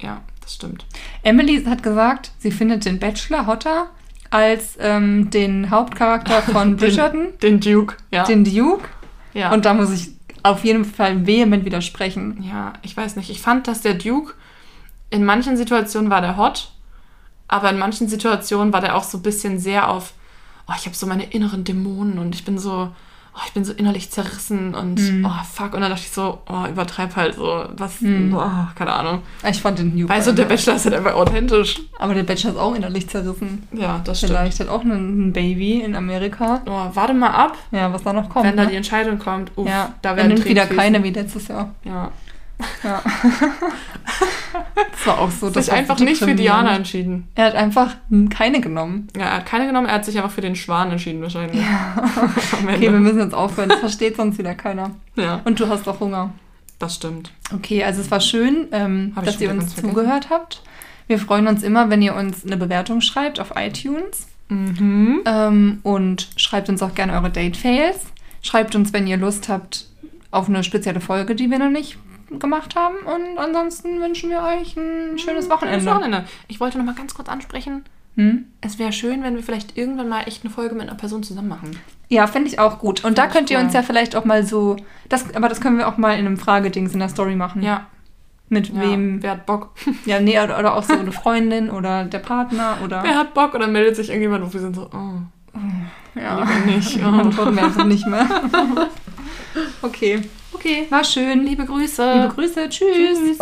Ja, das stimmt. Emily hat gesagt, sie findet den Bachelor hotter als ähm, den Hauptcharakter von Bridgerton, Den Duke, ja. den Duke. ja. Und da muss ich auf jeden Fall vehement widersprechen. ja, ich weiß nicht. Ich fand, dass der Duke in manchen Situationen war der hot, aber in manchen Situationen war der auch so ein bisschen sehr auf, oh, ich habe so meine inneren Dämonen und ich bin so, oh, ich bin so innerlich zerrissen und Mhm. oh fuck. Und dann dachte ich so, oh, übertreib halt so, was, Mhm. oh, keine Ahnung. Ich fand den Duke. Weißt du, der Bachelor ist halt einfach authentisch. aber der Bachelor ist auch innerlich zerrissen. Ja, das stimmt. Vielleicht hat auch ein Baby in Amerika. Oh, warte mal ab, Ja, was da noch kommt. wenn da ne? die Entscheidung kommt. Uff, ja, da er werden nimmt Tränen wieder fließen. keine wie letztes Jahr. Ja. Ja. das war auch so. Das Das sich einfach nicht für. Diana entschieden. Er hat einfach keine genommen. Ja, er hat keine genommen, er hat sich einfach für den Schwan entschieden wahrscheinlich. Ende. Okay, wir müssen jetzt aufhören. Das versteht sonst wieder keiner. ja, Und du hast auch Hunger. das stimmt. Okay, also es war schön, ähm, dass ihr uns vergessen. zugehört habt. Wir freuen uns immer, wenn ihr uns eine Bewertung schreibt auf iTunes. Mhm. Ähm, und schreibt uns auch gerne eure Date-Fails. Schreibt uns, wenn ihr Lust habt, auf eine spezielle Folge, die wir noch nicht gemacht haben. Und ansonsten wünschen wir euch ein schönes Wochenende. Schönes Wochenende. Ich wollte noch mal ganz kurz ansprechen, Hm? es wäre schön, wenn wir vielleicht irgendwann mal echt eine Folge mit einer Person zusammen machen. Ja, finde ich auch gut. Und da Find könnt ihr cool. uns ja vielleicht auch mal so, das, aber das können wir auch mal in einem Fragedings in der Story machen. Ja. Mit ja. wem, Wer hat Bock? ja, nee, oder, oder auch so eine Freundin oder der Partner oder. Wer hat Bock? Und dann meldet sich irgendjemand und wir sind so, oh, ja. lieber nicht. Ja. Antworten wir einfach nicht mehr. okay. Okay. War schön. Liebe Grüße. Liebe Grüße. Tschüss. Tschüss.